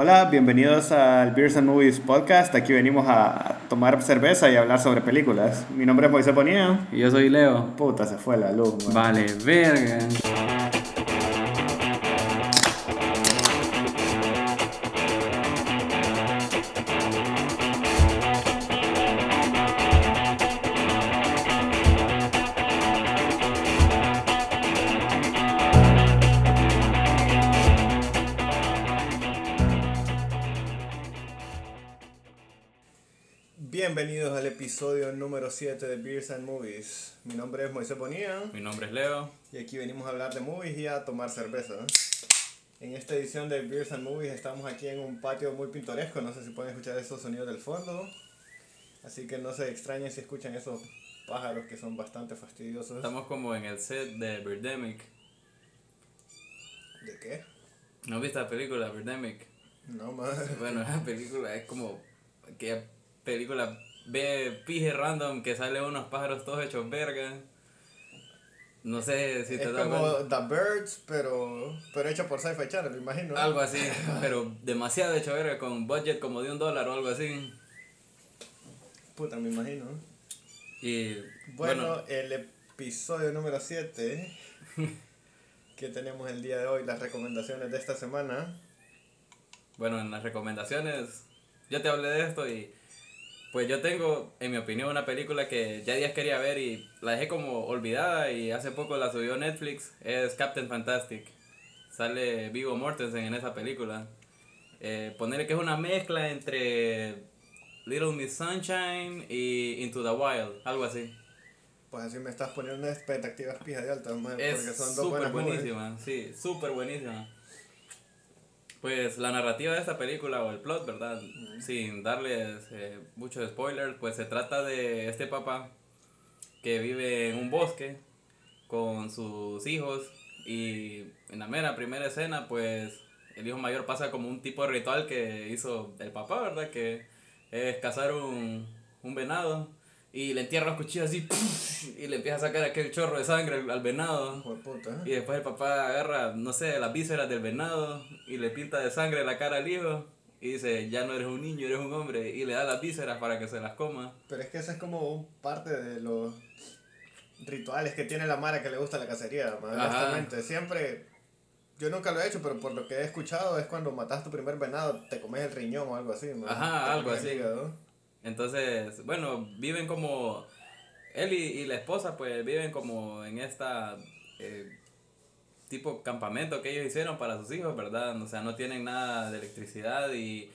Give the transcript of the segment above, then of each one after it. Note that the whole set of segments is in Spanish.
Hola, bienvenidos al Beers and Movies Podcast. Aquí venimos a tomar cerveza y hablar sobre películas. Mi nombre es Moisés Bonilla. Y yo soy Leo. Puta, se fue la luz. man. Vale, verga. Episodio número 7 de Beers and Movies. Mi nombre es Moisés Bonilla Mi nombre es Leo. y aquí venimos a hablar de movies y a tomar cerveza. En esta edición de Beers and Movies estamos aquí en un patio muy pintoresco. No sé si pueden escuchar esos sonidos del fondo. Así que no se extrañen si escuchan esos pájaros que son bastante fastidiosos. Estamos como en el set de Birdemic. ¿De qué? ¿No has visto la película Birdemic? No más. Bueno, esa película es como aquella película ve pije random que sale unos pájaros todos hechos verga. No sé si te Es das como cuenta. The Birds, pero, pero hecho por Sci-Fi Channel, me imagino. Algo así, pero demasiado hecho verga con budget como de un dólar o algo así. Puta, me imagino. Y Bueno, bueno, el episodio número 7 que tenemos el día de hoy, las recomendaciones de esta semana. Bueno, en las recomendaciones, yo te hablé de esto y pues yo tengo, en mi opinión, una película que ya días quería ver y la dejé como olvidada y hace poco la subió Netflix, es Captain Fantastic. Sale Vigo Mortensen en esa película. Eh, ponerle que es una mezcla entre Little Miss Sunshine y Into the Wild, algo así. Pues así me estás poniendo expectativas pijas de alta, man, porque Es son dos súper buenísima, sí, súper buenísima. Pues la narrativa de esta película o el plot, ¿verdad? Sin darles eh, muchos spoilers, pues se trata de este papá que vive en un bosque con sus hijos y en la mera primera escena, pues el hijo mayor pasa como un tipo de ritual que hizo el papá, ¿verdad? Que es cazar un, un venado y le entierra los cuchillos así y le empieza a sacar aquel chorro de sangre al, venado. Puta. Y después el papá agarra, no sé, las vísceras del venado y le pinta de sangre la cara al hijo. Y dice, ya no eres un niño, eres un hombre. Y le da las vísceras para que se las coma. Pero es que esa es como un parte de los rituales que tiene la Mara que le gusta la cacería, honestamente. Siempre, yo nunca lo he hecho, pero por lo que he escuchado es cuando matas tu primer venado, te comes el riñón o algo así, man. Ajá, algo así. hígado. Entonces, bueno, viven como... Él y, y la esposa pues viven como en esta... eh, tipo campamento que ellos hicieron para sus hijos, ¿verdad? O sea, no tienen nada de electricidad y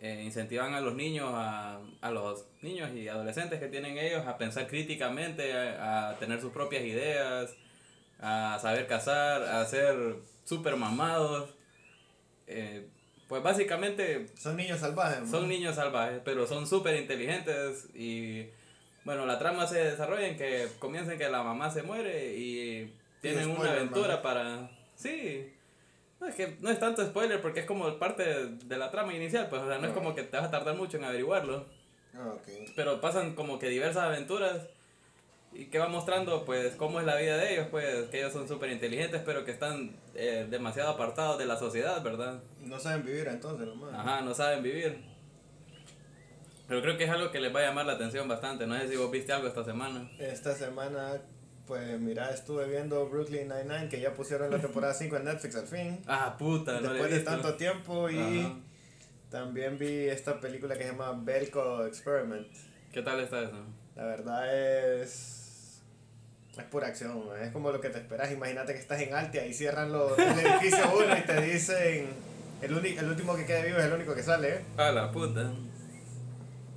eh, incentivan a los niños, a, a los niños y adolescentes que tienen ellos a pensar críticamente, a, a tener sus propias ideas, a saber cazar, a ser súper mamados. Eh, pues básicamente Son niños salvajes, man. son niños salvajes, pero son súper inteligentes y bueno, la trama se desarrolla en que comienza en que la mamá se muere y tienen una aventura man. para... Sí. No es que no es tanto spoiler porque es como parte de, la trama inicial, pues o sea, no es Ah. como que te vas a tardar mucho en averiguarlo, Ah, ok. pero pasan como que diversas aventuras y que va mostrando pues cómo es la vida de ellos, pues que ellos son súper inteligentes pero que están eh, demasiado apartados de la sociedad, ¿verdad? No saben vivir entonces, nomás. Ajá, no saben vivir. Pero creo que es algo que les va a llamar la atención bastante. No sé si vos viste algo esta semana. Esta semana, pues mira, estuve viendo Brooklyn Nine-Nine, que ya pusieron la temporada 5 en Netflix al fin. Ah, puta, no lo he Después de tanto tiempo y Ajá. también vi esta película que se llama Belko Experiment. ¿Qué tal está eso? La verdad es... Es pura acción, es como lo que te esperas. Imagínate que estás en Altia y cierran los, el edificio uno y te dicen... El, uni- el último que quede vivo es el único que sale. ¿eh? Ah, la puta.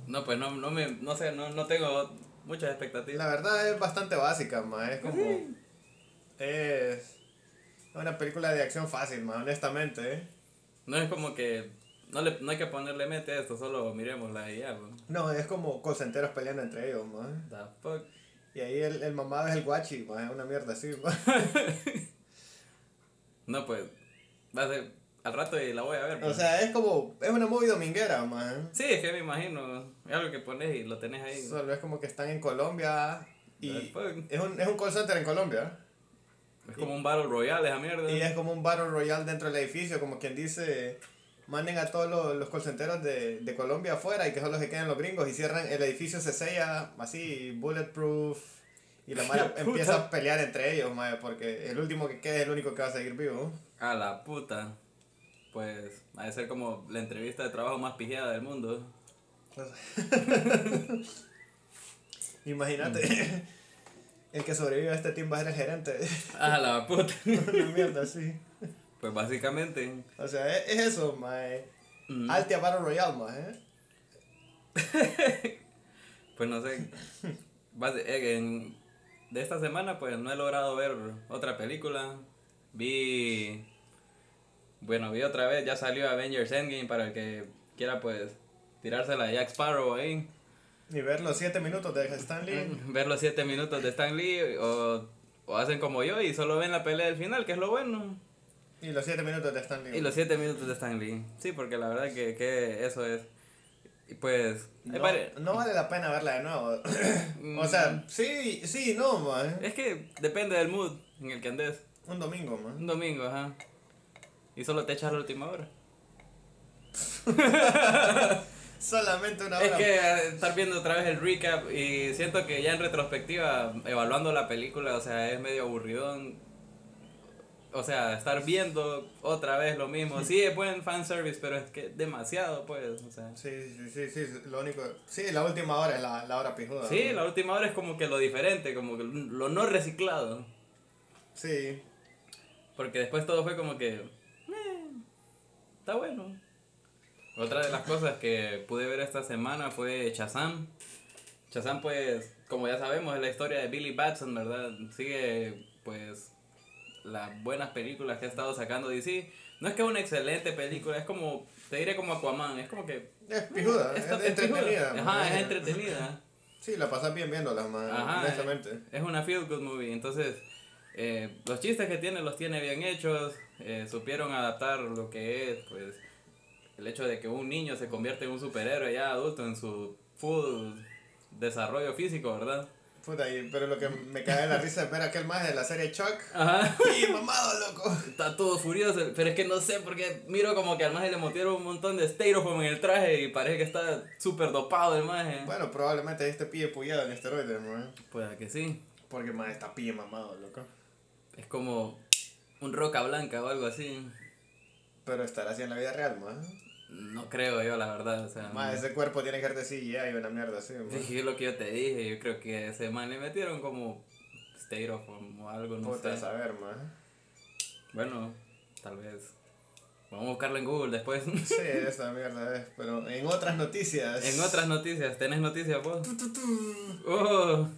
No, pues no, no me, no sé, no, no tengo muchas expectativas. la verdad es bastante básica, man. Es como... Es... Una película de acción fácil, man, honestamente. ¿eh? No es como que, no, le, no hay que ponerle mente a esto, solo miremosla y ya, pues. No, es como colcenteros peleando entre ellos, man. The fuck. Y ahí el, el mamado es el guachi. Es una mierda así. No, pues, va a ser al rato y la voy a ver. O pues. sea, es como... Es una movie dominguera, man. sí, es que me imagino. Es algo que pones y lo tenés ahí. Solo es como que están en Colombia y... Es un, es un call center en Colombia. Es como un Battle Royale esa mierda. Y es como un Battle Royale dentro del edificio, como quien dice, manden a todos los, los colcenteros de, de Colombia afuera y que solo se queden los gringos y cierran, el edificio se sella así, bulletproof, y la Puta. empieza a pelear entre ellos, mae, porque el último que quede es el único que va a seguir vivo. A la puta. Pues va a ser como la entrevista de trabajo más pijeada del mundo. Imagínate, el que sobrevive a este team va a ser el gerente. A la puta. Una mierda así. Pues básicamente. O sea, es, es eso, mae. mm, Altia Battle Royale, mae. Pues no sé. Eh, en- de esta semana pues no he logrado ver otra película. Vi... Bueno, vi otra vez, ya salió Avengers Endgame para el que quiera pues tirársela de Jack Sparrow ahí. Y ver los 7 minutos de Stan Lee. Ver los 7 minutos de Stan Lee o, o hacen como yo y solo ven la pelea del final, que es lo bueno. Y los 7 minutos de Stan Lee. Y los 7 minutos de Stan Lee. Sí, porque la verdad que, que eso es... Y pues... No, vari- no vale la pena verla de nuevo. o sea, sí, sí, no, man. Es que depende del mood en el que andes. Un domingo, man. Un domingo, ajá. Y solo te echas la última hora. Solamente una Es hora. que eh, estar viendo otra vez el recap y siento que ya en retrospectiva, evaluando la película, o sea, es medio aburridón. O sea, estar viendo otra vez lo mismo. Sí, es buen fanservice, pero es que demasiado, pues. O sea. Sí, sí, sí, sí, lo único... Sí, la última hora es la, la hora pijuda. Sí, ¿no? la última hora es como que lo diferente, como que lo no reciclado. Sí. Porque después todo fue como que. "Eh, está bueno. Otra de las cosas que pude ver esta semana fue Shazam. Shazam, pues, como ya sabemos, es la historia de Billy Batson, ¿verdad? Sigue, pues, las buenas películas que ha estado sacando DC. No es que es una excelente película, es como, te diré como Aquaman, es como que. Es pijuda, es, entretenida. pijuda. Ajá, es entretenida. Sí, la pasas bien viéndola, man. Ajá, honestamente. Es una feel good movie. Entonces, eh, los chistes que tiene los tiene bien hechos. eh, supieron adaptar lo que es, pues, el hecho de que un niño se convierte en un superhéroe ya adulto en su full desarrollo físico, ¿verdad? Puta, y- pero lo que me cae de la risa es ver a aquel más de la serie Chuck. Ajá. ¡Y mamado, loco! Está todo furioso, pero es que no sé, porque miro como que al maje le metieron un montón de styrofoam en el traje y parece que está súper dopado el maje. Bueno, probablemente este pille pullado en esteroides, man. Pues que sí. Porque más está pille mamado, loco. Es como un roca blanca o algo así. Pero estará así en la vida real, man. No creo yo, la verdad. O sea, Más ese cuerpo tiene que ser de CGI y una mierda así, man. Sí, es lo que yo te dije. Yo creo que ese man le metieron como styrofoam o algo, no Puta, sé. saber, man. Bueno, tal vez. Vamos a buscarlo en Google después. Sí, esa mierda es. Pero en otras noticias. en otras noticias, ¿tenés noticias vos? Oh,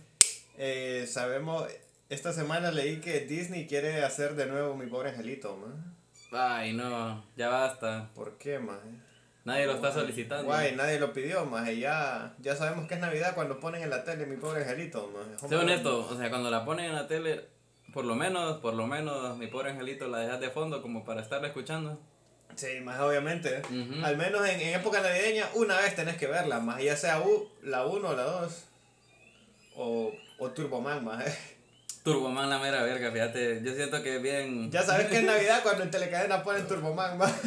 Eh, sabemos. Esta semana leí que Disney quiere hacer de nuevo mi pobre angelito, man. ay, no, ya basta. ¿Por qué, man? Nadie lo está solicitando. Guay, nadie lo pidió, más y ya, ya sabemos que es Navidad cuando ponen en la tele mi pobre angelito, más. Sé honesto, o sea, cuando la ponen en la tele, por lo menos, por lo menos, mi pobre angelito la dejas de fondo como para estarla escuchando. Sí, más obviamente. Al menos en, en época navideña, una vez tenés que verla, más ya sea U, la 1 o la 2. O, o Turboman, más. Turboman la mera verga, fíjate. Yo siento que bien. Ya sabes que es Navidad cuando en Telecadena ponen Turboman, más.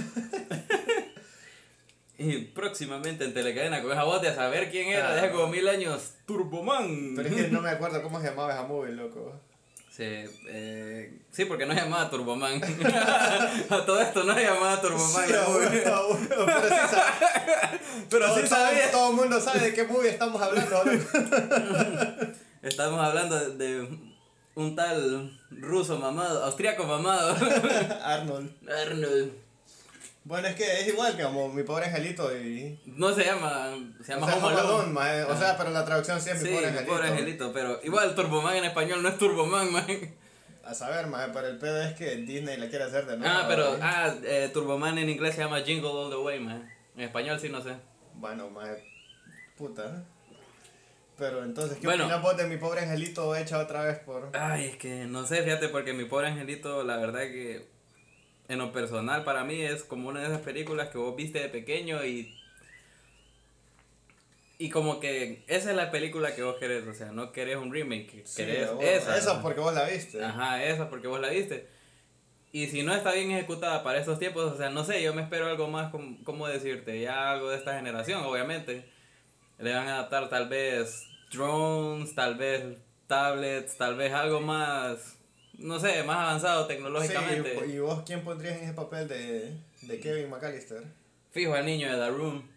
Y próximamente en Telecadena con esa de a saber quién era, de hace como mil años, Turboman. Pero es que no me acuerdo cómo se llamaba esa movie, loco. Sí, eh, sí, porque no se llamaba Turboman. a todo esto no se llamaba Turboman. Sí, abuelo, abuelo, pero sí. Pero todo, sí todo- sabía. todo el mundo sabe de qué movie estamos hablando. Estamos hablando de, de un tal ruso mamado, austriaco mamado. Arnold. Arnold. Bueno, es que es igual que como mi pobre angelito y... No se llama, se O llama sea, Home Alone. O sea, pero la traducción sí es Sí, mi pobre mi angelito. pobre angelito, pero igual Turboman en español no es Turboman, man. A saber, mae, pero el pedo es que Disney la quiere hacer de nuevo. Ah, pero, ah, eh, Turboman en inglés se llama Jingle All the Way, man. En español sí no sé. Bueno, mae, puta. Pero entonces, ¿qué Bueno. opinas vos de mi pobre angelito hecha otra vez por... Ay, es que no sé, fíjate, porque mi pobre angelito, la verdad que en lo personal para mí es como una de esas películas que vos viste de pequeño y. Y como que esa es la película que vos querés, o sea, no querés un remake, Sí, querés vos- esa. Esa porque vos la viste. Ajá, esa porque vos la viste. Y si no está bien ejecutada para estos tiempos, o sea, no sé, yo me espero algo más, como, ¿cómo decirte? Ya algo de esta generación, obviamente. Le van a adaptar tal vez drones, tal vez tablets, tal vez algo más, no sé, más avanzado tecnológicamente. Sí, ¿Y vos quién pondrías en ese papel de, de Kevin McAllister? Fijo al niño de The Room.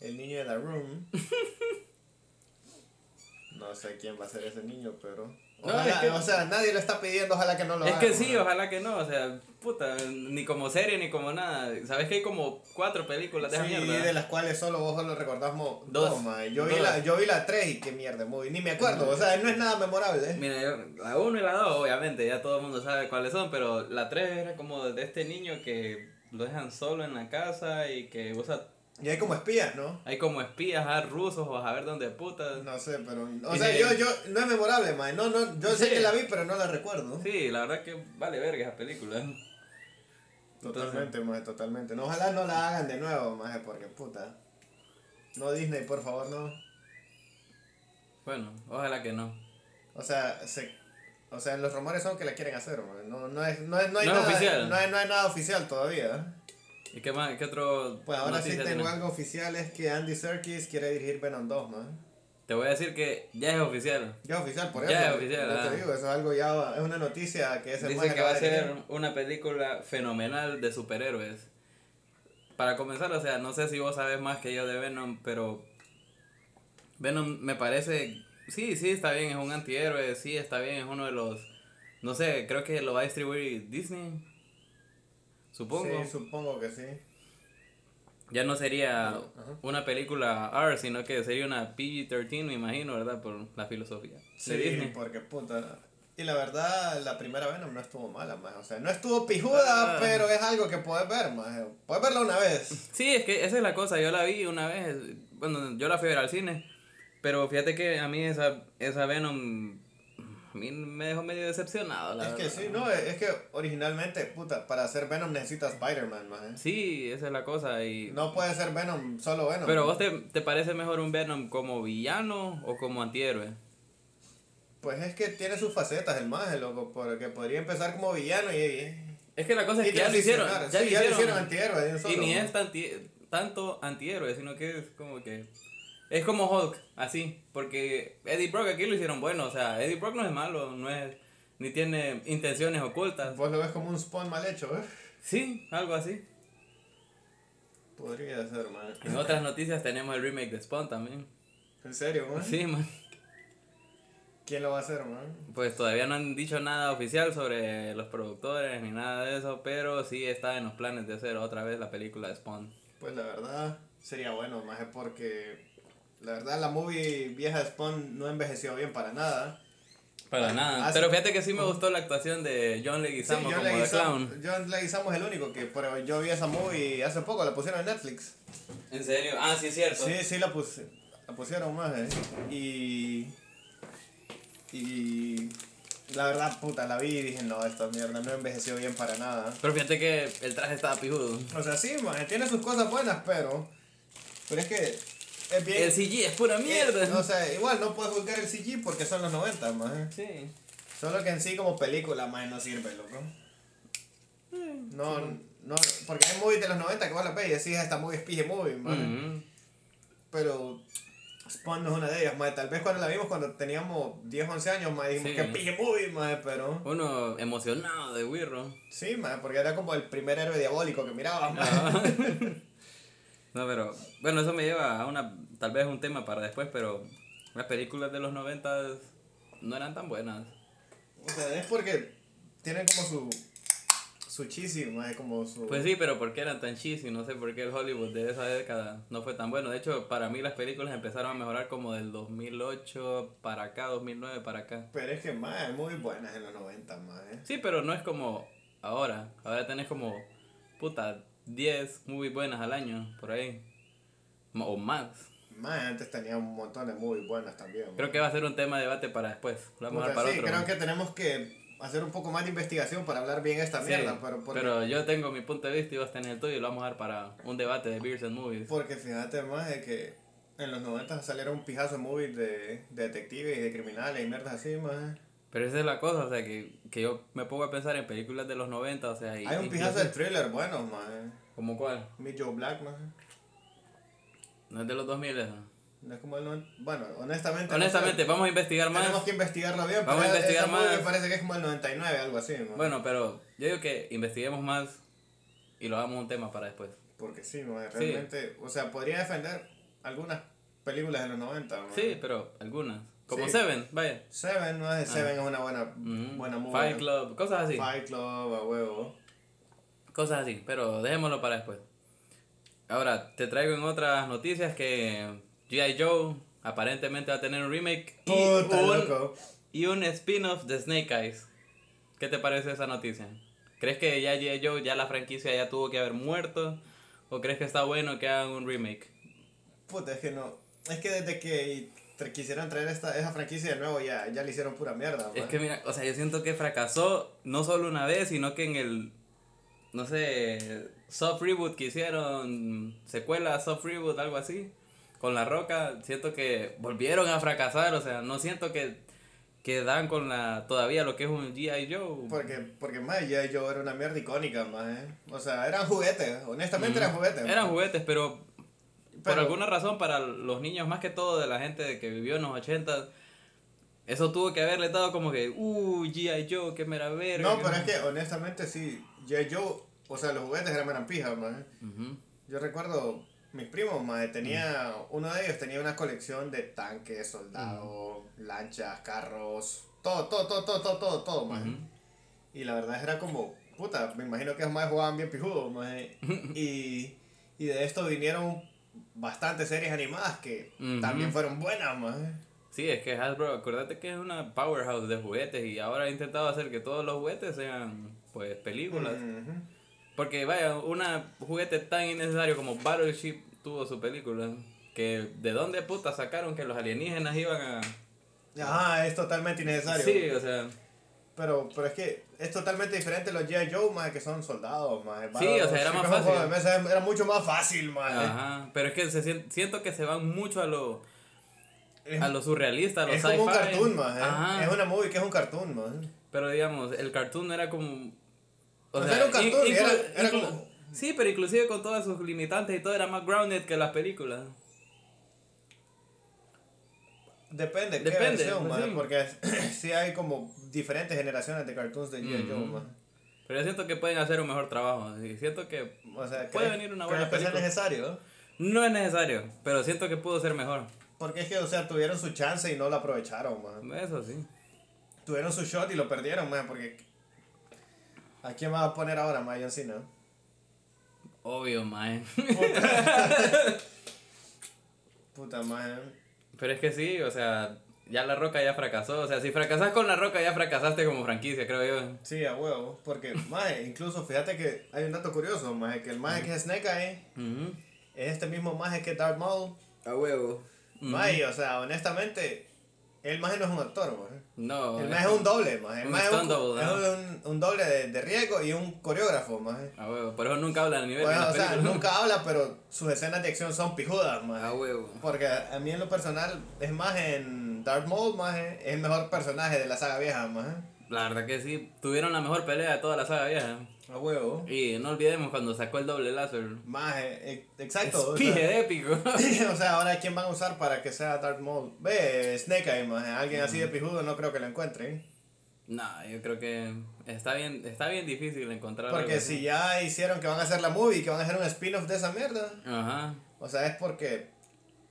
El niño de The Room. no sé quién va a ser ese niño, pero... Ojalá, o sea, nadie lo está pidiendo, ojalá que no lo es haga. Es que sí, ojalá que no, o sea, puta, ni como serie ni como nada. Sabes que hay como cuatro películas de sí, mierda. de las cuales solo vos solo recordamos dos. dos yo, Vi la, yo vi la tres y qué mierda, muy, ni me acuerdo, o sea, no es nada memorable. Mira, yo, la uno y la dos, obviamente, ya todo el mundo sabe cuáles son, pero la tres era como de este niño que lo dejan solo en la casa y que usa y hay como espías, ¿no? Hay como espías, a rusos o a ver dónde putas. No sé, pero. O sea, yo, yo. No es memorable, man. No, no, yo sé que la vi, pero no la recuerdo. Sí, la verdad que vale verga esa película. Totalmente, más totalmente. No, ojalá no la hagan de nuevo, más porque puta. No Disney, por favor, no. Bueno, ojalá que no. O sea, se, o sea, los rumores son que la quieren hacer, man. No, no, es, no, es, no hay nada, oficial. No hay, no hay nada oficial todavía. ¿Y qué más? ¿Qué otro? Pues ahora sí tengo algo oficial, es que Andy Serkis quiere dirigir Venom 2, man. Te voy a decir que ya es oficial. Ya es oficial, por eso. Ya es oficial. Yo te digo, eso es algo ya, es una noticia que es el Dice que va a ser una película fenomenal de superhéroes. Para comenzar, o sea, no sé si vos sabes más que yo de Venom, pero Venom me parece, sí, sí, está bien, es un antihéroe, sí, está bien, es uno de los, no sé, creo que lo va a distribuir Disney. Supongo. Sí, supongo que sí. Ya no sería una película R, sino que sería una PG-13, me imagino, ¿verdad? Por la filosofía. Sí, porque puta. Y la verdad, la primera Venom no estuvo mala, más. O sea, no estuvo pijuda, ah. pero es algo que puedes ver, más. Puedes verla una vez. Sí, es que esa es la cosa. Yo la vi una vez. Bueno, yo la fui a ver al cine. Pero fíjate que a mí esa, esa Venom a mí me dejó medio decepcionado, la Es que sí, no, es que originalmente, puta, para hacer Venom necesitas Spider-Man, man. Sí, esa es la cosa y... No puede ser Venom, solo Venom. Pero vos te, te parece mejor un Venom como villano o como antihéroe? Pues es que tiene sus facetas el más, loco, porque podría empezar como villano y... Es que la cosa es que ya lo hicieron, ya, lo hicieron, hicieron antihéroe. y ni es tanto antihéroe, sino que es como que es como Hulk, así, porque Eddie Brock aquí lo hicieron bueno, o sea, Eddie Brock no es malo, no es ni tiene intenciones ocultas. Vos lo ves como un spawn mal hecho, ¿eh? Sí, algo así. Podría ser, man. En otras noticias tenemos el remake de Spawn también. ¿En serio, man? Sí, man. ¿Quién lo va a hacer, man? Pues todavía no han dicho nada oficial sobre los productores ni nada de eso, pero sí está en los planes de hacer otra vez la película de Spawn. Pues la verdad sería bueno, más es porque la verdad, la movie vieja de Spawn no envejeció bien para nada. Para nada. Pero fíjate que sí me gustó la actuación de John Leguizamo como de clown. John Leguizamo es el único que pero yo vi esa movie hace poco, la pusieron en Netflix. ¿En serio? Ah, sí es cierto. Sí, sí la, la pusieron más, eh. Y y la verdad, puta, la vi y dije, no, esta mierda no envejeció bien para nada. Pero fíjate que el traje estaba pijudo. O sea, sí, man, tiene sus cosas buenas, pero pero es que el CG es pura mierda. o sea, igual no puedes juzgar el CG porque son los 90, más. Sí. Solo que en sí como película, más no sirve, loco. Mm, no, no, porque hay movies de los 90 que vos la ves y decís, esta movie es PG movie, más. Pero Spawn no es una de ellas, más. Tal vez cuando la vimos cuando teníamos 10, 11 años, más dijimos que PG movie, más, pero... Uno emocionado de Wirro. Sí, más, porque era como el primer héroe diabólico que mirabas, más. No, pero bueno, eso me lleva a una, tal vez un tema para después, pero las películas de los 90 no eran tan buenas. O sea, es porque tienen como su su cheesy, como su... Pues sí, pero ¿por qué eran tan cheesy? No sé por qué el Hollywood de esa década no fue tan bueno. De hecho, para mí las películas empezaron a mejorar como del 2008 para acá, 2009 para acá. Pero es que más, muy buenas en los 90 más, ¿eh? Sí, pero no es como ahora. Ahora tenés como, puta, 10 muy buenas al año, por ahí. O más. Más, antes tenía un montón de muy buenas también. Creo que va a ser un tema de debate para después. vamos a para sí, creo que tenemos que hacer un poco más de investigación para hablar bien esta mierda. Pero, pero yo tengo mi punto de vista y vos tenés el tuyo y lo vamos a dar para un debate de Beers and Movies. Porque fíjate más de que en los 90 salieron un pijazo de movies de, de detectives y de criminales y mierdas así, más. Pero esa es la cosa, o sea, que, que yo me pongo a pensar en películas de los 90, o sea... y- Hay un pijazo de thriller bueno, maje. ¿Como cuál? Meet Joe Black, maje. No es de los 2000, eso. No es como el... noven- Bueno, honestamente... no Honestamente, sé. vamos a investigar más. Tenemos que investigarlo bien, Vamos a pero investigar esa movie más. me parece que es como el 99, algo así. Bueno, pero yo digo que investiguemos más y lo hagamos un tema para después. Porque sí, Sí. realmente... O sea, podría defender algunas películas de los 90, maje. Sí, pero algunas. Como Sí. Seven, vaya. Seven, no es Seven, es una buena, Ujú. buena movie. Fight Club, cosas así. Fight Club, a huevo. Cosas así, pero dejémoslo para después. Ahora, te traigo en otras noticias que G.I. Joe aparentemente va a tener un remake y Puta, un, loco. y un spin-off de Snake Eyes. ¿Qué te parece esa noticia? ¿Crees que ya G.I. Joe, ya la franquicia ya tuvo que haber muerto? ¿O crees que está bueno que hagan un remake? Puta, es que no. Es que desde que quisieron traer esta, esa franquicia de nuevo, ya, ya le hicieron pura mierda. Es man. que mira, o sea, yo siento que fracasó no solo una vez, sino que en el, no sé, soft reboot que hicieron, secuela, soft reboot, algo así, con La Roca, siento que volvieron a fracasar, o sea, no siento que, que dan con la, todavía lo que es un G.I. Joe. Porque, porque más ya yo era una mierda icónica, más. O sea, eran juguetes, honestamente eran juguetes. Eran man. juguetes, pero, por Pero- alguna razón para los niños, más que todo de la gente que vivió en los 80 eso tuvo que haberle dado como que, uh, G.I. Joe, qué mera verga. No, pero es que honestamente sí, ya yo, o sea, los juguetes eran, eran pijas, más. Ujú. Yo recuerdo, mis primos, más, tenía, uno de ellos tenía una colección de tanques, soldados, lanchas, carros, todo, todo, todo, todo, todo, todo, todo. Y la verdad era como, puta, me imagino que esos más jugaban bien pijudos, maje. y, y de esto vinieron bastantes series animadas que también fueron buenas, maje. Sí, es que Hasbro, acuérdate que es una powerhouse de juguetes y ahora ha intentado hacer que todos los juguetes sean, pues, películas. Porque, vaya, una juguete tan innecesario como Battleship tuvo su película. Que, ¿de dónde puta sacaron que los alienígenas iban a...? Ajá, es totalmente innecesario. Sí, o sea... Pero, pero es que es totalmente diferente los G.I. Joe, maje, que son soldados, maje. Sí, o sea, era más fácil. Era, era mucho más fácil, maje. Ajá, pero es que se sien- siento que se van mucho a lo, Es, a lo surrealista, a lo es como un cartoon. Ajá. Es una movie que es un cartoon, maje. Pero digamos, el cartoon era como... O Pues era un cartoon, era- inclu- era inclu- como- Sí, pero inclusive con todas sus limitantes y todo era más grounded que las películas. Depende, qué Depende, versión, pues sí. porque sí hay como diferentes generaciones de cartoons de G.I. Joe. Pero yo siento que pueden hacer un mejor trabajo. Y siento que O sea, Puede ¿crees- venir una buena película. necesario? no es necesario, pero siento que pudo ser mejor. Porque es que, o sea, tuvieron su chance y no lo aprovecharon, man. Eso sí. Tuvieron su shot y lo perdieron, man, porque... ¿A quién vas a poner ahora, man? John Cena? Obvio, man. Puta, man. Pero es que sí, o sea, ya La Roca ya fracasó. O sea, si fracasas con La Roca, ya fracasaste como franquicia, creo yo. Sí, a huevo. Porque, man, incluso fíjate que hay un dato curioso, man, que el maje que es Snake Eye es este mismo maje que Darth Maul. A huevo. Y, o sea, honestamente, el maje no es un actor, man. No. El maje es un doble, man. El un maje es un, double, es un, un doble de, de riesgo y un coreógrafo, man. A huevo. Por eso nunca habla a nivel de Bueno, las o sea, películas. nunca habla, pero sus escenas de acción son pijudas, man. A huevo. Porque a mí en lo personal, es más en Darth Maul, más es el mejor personaje de la saga vieja, más. La verdad que sí, tuvieron la mejor pelea de toda la saga vieja. A huevo. Y no olvidemos cuando sacó el doble láser. Más, eh, exacto. o Es pije sea, de épico. o sea, ahora ¿quién van a usar para que sea Darth Maul? Ve, Snake Eye, más. Alguien así de pijudo no creo que lo encuentren. no, yo creo que está bien, está bien difícil encontrar Porque si ya hicieron que van a hacer la movie, que van a hacer un spin-off de esa mierda. Ajá. O sea, es porque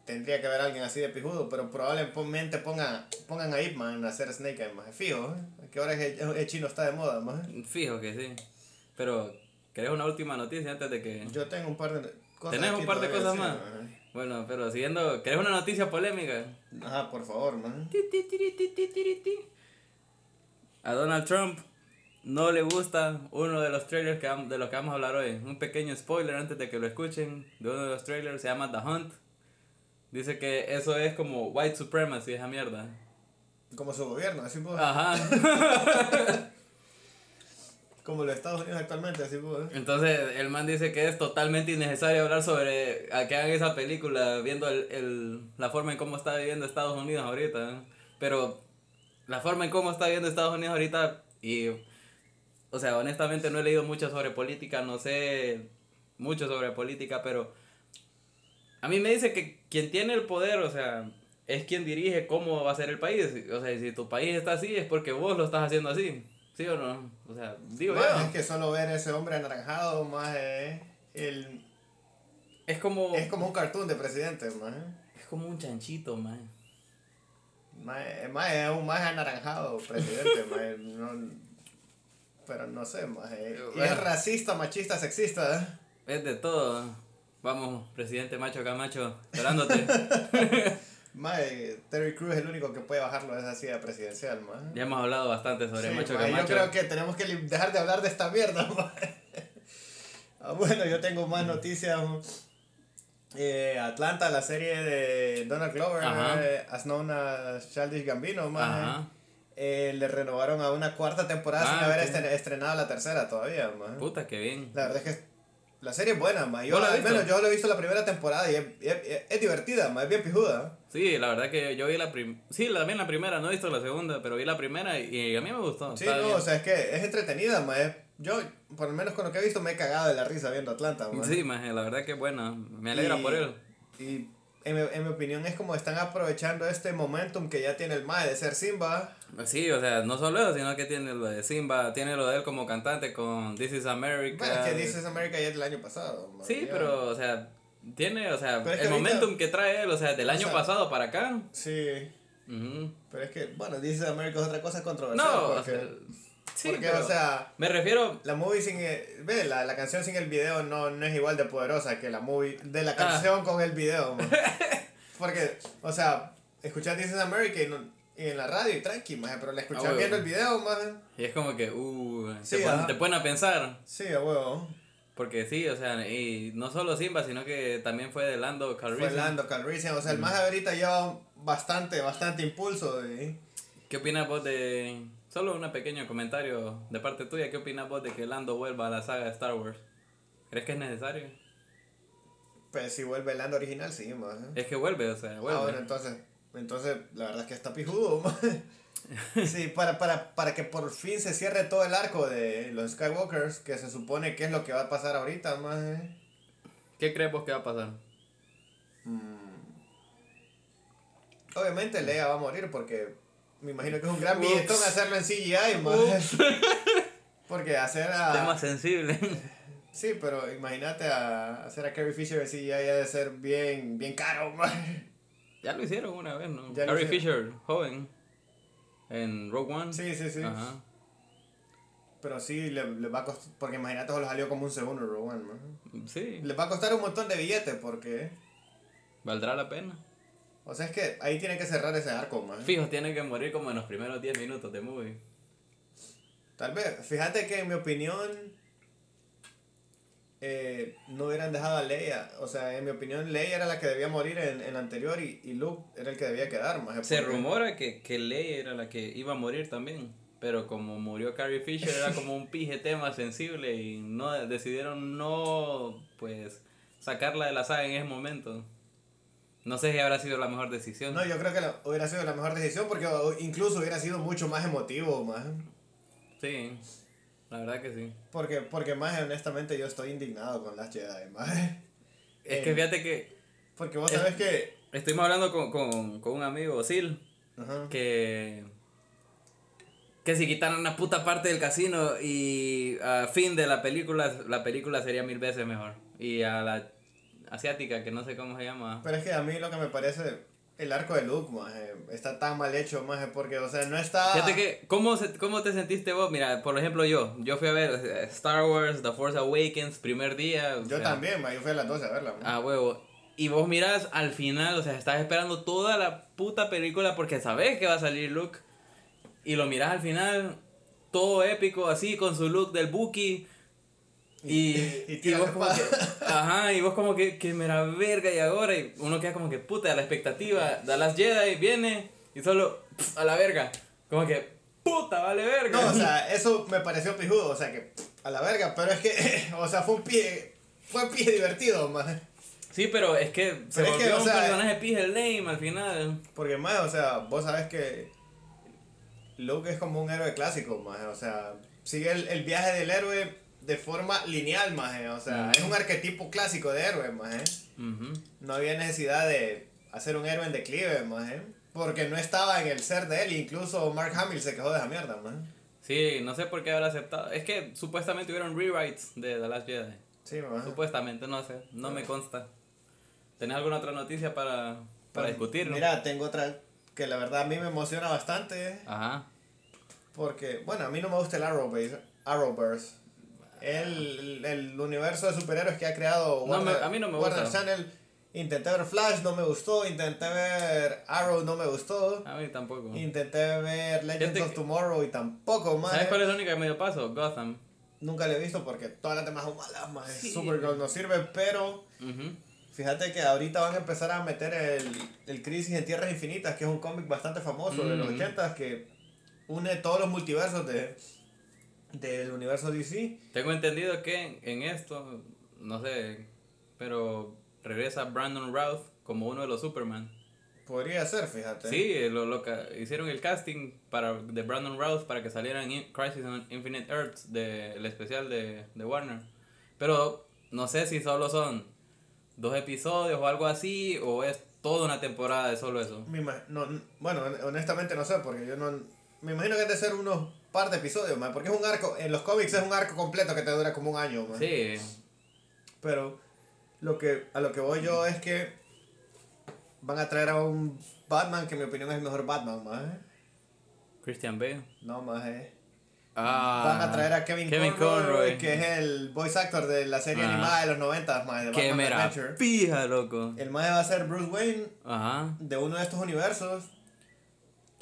tendría que haber alguien así de pijudo, pero probablemente pongan, pongan a Ip Man a hacer Snake Eye, más. Fijo, ¿eh? Que ahora es el, el chino está de moda, más. Fijo que sí. Pero, ¿querés una última noticia antes de que.? Yo tengo un par de cosas. ¿Tenés un par de cosas más? Bueno, pero siguiendo. ¿Querés una noticia polémica? Ajá, por favor, man. A Donald Trump no le gusta uno de los trailers que de los que vamos a hablar hoy. Un pequeño spoiler antes de que lo escuchen de uno de los trailers. Se llama The Hunt. Dice que eso es como white supremacy, esa mierda. Como su gobierno, así pues. Ajá. Como los Estados Unidos actualmente, así pues. Entonces el man dice que es totalmente innecesario hablar sobre a que hagan esa película viendo el, el, la forma en cómo está viviendo Estados Unidos ahorita. Pero la forma en cómo está viendo Estados Unidos ahorita y, o sea, honestamente no he leído mucho sobre política, no sé mucho sobre política, pero a mí me dice que quien tiene el poder, o sea, es quien dirige cómo va a ser el país. O sea, si tu país está así es porque vos lo estás haciendo así. ¿Sí o no? O sea, digo yo. es que solo ver ese hombre anaranjado, más eh, el, Es como, es como un cartoon de presidente, más. es como un chanchito. Más, más es un más anaranjado presidente, más. No, pero no sé, más. eh, Bueno. es racista, machista, sexista. ¿eh? Es de todo. Vamos, presidente macho Camacho, esperándote. Eh, Terry Crews es el único que puede bajarlo de esa silla presidencial, más. ya hemos hablado bastante sobre Sí, macho ma, yo Camacho. creo que tenemos que dejar de hablar de esta mierda. Ah, bueno, yo tengo más noticias. Eh, Atlanta, la serie de Donald Glover, eh, as known as Childish Gambino, eh, le renovaron a una cuarta temporada sin Ah, haber ok. estren- estrenado la tercera todavía. ma. Puta, qué bien. La verdad es que la serie es buena, ma. yo ¿Vos la has al menos yo lo he visto la primera temporada y es, es- es- es divertida, ma, es bien pijuda. Sí, la verdad que yo vi la primera. Sí, también la primera, no he visto la segunda, pero vi la primera y a mí me gustó. Sí, no, bien. o sea, es que es entretenida, ma. es- yo, por lo menos con lo que he visto, me he cagado de la risa viendo Atlanta, ma. Sí, maje, la verdad que buena. Me alegra Y- por él. Y en mi, en mi opinión es como están aprovechando este momentum que ya tiene el Mae de ser Simba. Sí, o sea, no solo eso, sino que tiene lo de Simba, tiene lo de él como cantante con This is America. Bueno, es que This is America ya es del año pasado. Sí, pero, o sea, tiene, o sea, Pero es que el ahorita- momentum que trae él, o sea, del O año sea- pasado para acá. Sí, ujú. pero es que, bueno, This is America es otra cosa controversial. No, o porque, sea, sí, porque, pero o sea, me refiero, la movie sin el, ve, la, la canción sin el video no, no es igual de poderosa que la movie de Ah. la canción con el video. porque, o sea, escuchar This is America y, no- y en la radio y tranqui, mae, pero la escuchar huevo. viendo el video, mae. y es como que, uh, Sí, te, ponen, ajá. te ponen a pensar. Sí, a huevo. Porque sí, o sea, y no solo Simba, sino que también fue de Lando Fue Calrissian. Lando Calrissian, o sea, el más ahorita lleva bastante, bastante impulso. y- ¿Qué opinas vos de... Solo un pequeño comentario de parte tuya, ¿qué opinas vos de que Lando vuelva a la saga de Star Wars? ¿Crees que es necesario? Pues si vuelve el Lando original, sí, más. Es que vuelve, o sea, vuelve. Ah, bueno, entonces, entonces la verdad es que está pijudo. Sí, para, para, para que por fin se cierre todo el arco de los Skywalkers, que se supone que es lo que va a pasar ahorita, más. ¿Qué crees vos que va a pasar? Obviamente Leia va a morir porque me imagino que es un gran Ups. billetón hacerlo en CGI, más. Porque hacer a... Tema sensible. Sí, pero imagínate a hacer a Carrie Fisher en CGI ha de ser bien, bien caro, ma. Ya lo hicieron una vez, ¿no? Ya lo Carrie. Fisher, joven. En Rogue One. Sí, sí, sí. Ajá. Pero sí, le, le va a costar, porque imagínate, solo salió como un segundo Rowan, ma. Sí, Le va a costar un montón de billetes porque... valdrá la pena. O sea, es que ahí tiene que cerrar ese arco, man. Fijo, tiene que morir como en los primeros 10 minutos de movie. Tal vez. Fíjate que en mi opinión... eh, no hubieran dejado a Leia. O sea, en mi opinión, Leia era la que debía morir en, en la anterior y, y Luke era el que debía quedar, más. Se rumora que, que Leia era la que iba a morir también. Pero como murió Carrie Fisher era como un pije tema sensible y no decidieron no pues sacarla de la saga en ese momento. No sé si habrá sido la mejor decisión. No, yo creo que la- hubiera sido la mejor decisión porque incluso hubiera sido mucho más emotivo, más. Sí, la verdad que sí. Porque, porque más honestamente yo estoy indignado con las Jedi, más. Es Eh. que fíjate que Porque vos Es- sabés que... estuvimos hablando con, con, con un amigo, Sil, Ajá. que que si quitaran una puta parte del casino y a fin de la película, la película sería mil veces mejor. Y a la asiática, que no sé cómo se llama. Pero es que a mí lo que me parece, el arco de Luke, maje, está tan mal hecho, maje, porque, o sea, no está... Fíjate que, ¿cómo, se- ¿cómo te sentiste vos? Mira, por ejemplo yo, yo fui a ver Star Wars, The Force Awakens, primer día. Yo sea, también, maje, yo fui a las 12 a verla. maje. Ah, huevo. Y vos mirás al final, o sea, estás esperando toda la puta película porque sabes que va a salir Luke. Y lo mirás al final, todo épico, así, con su look del Buki. Y, Y vos como que, ajá, y vos como que, que mira verga y ahora, y uno queda como que puta a la expectativa, da las Jedi, viene, y solo a la verga, como que puta, vale verga. No, o sea, eso me pareció pijudo, o sea, que a la verga, pero es que, o sea, fue un pie, fue un pie divertido, maje. Sí, pero es que se Pero es que, o un sea, personaje pije lame al final. Porque más, o sea, vos sabes que Luke es como un héroe clásico, maje. O sea, sigue el, el viaje del héroe de forma lineal, maje. O sea, es un arquetipo clásico de héroe, maje. Ujú. No había necesidad de hacer un héroe en declive, maje. Porque no estaba en el ser de él. Incluso Mark Hamill se quejó de esa mierda, maje. Sí, no sé por qué habrá aceptado. Es que supuestamente hubieron rewrites de The Last Jedi. Sí, maje. Supuestamente, no sé, no me consta. ¿Tenés alguna otra noticia para, para? Pues, Mira, tengo otra que la verdad a mí me emociona bastante. Ajá. Porque, bueno, a mí no me gusta el Arrowverse. Arrowverse. El, el universo de superhéroes que ha creado No, me- a mí no me Warner gusta. Channel. Intenté ver Flash, no me gustó. Intenté ver Arrow, no me gustó. A mí tampoco. Intenté ver Legends of que- Tomorrow y tampoco más. ¿Sabes cuál es la única que me dio paso? Gotham. Nunca lo he visto porque todas las demás son malas, más. Sí. Supergirl no sirve, pero fíjate que ahorita van a empezar a meter el, el Crisis en Tierras Infinitas, que es un cómic bastante famoso de los Mm. 80 que une todos los multiversos de, del universo DC. Tengo entendido que en esto, no sé, pero regresa Brandon Routh como uno de los Superman. Podría ser, fíjate. Sí, lo, lo hicieron el casting para de Brandon Routh para que saliera en Crisis on Infinite Earths del especial de, de Warner. Pero no sé si solo son dos episodios o algo así o es toda una temporada de solo eso. Me no, bueno, hon- honestamente no sé, porque yo no... Me imagino que ha de ser unos par de episodios, man, porque es un arco, en los cómics es un arco completo que te dura como un año, man. Sí, Pero lo que, a lo que voy yo es que van a traer a un Batman que en mi opinión es el mejor Batman, más. Christian Bale. No, más. eh. Ah, Van a traer a Kevin, Kevin Conroy, Conroy. que es el voice actor de la serie Ajá. animada de los 90 más de Batman Adventure. pija, loco. El más va a ser Bruce Wayne Ajá. de uno de estos universos.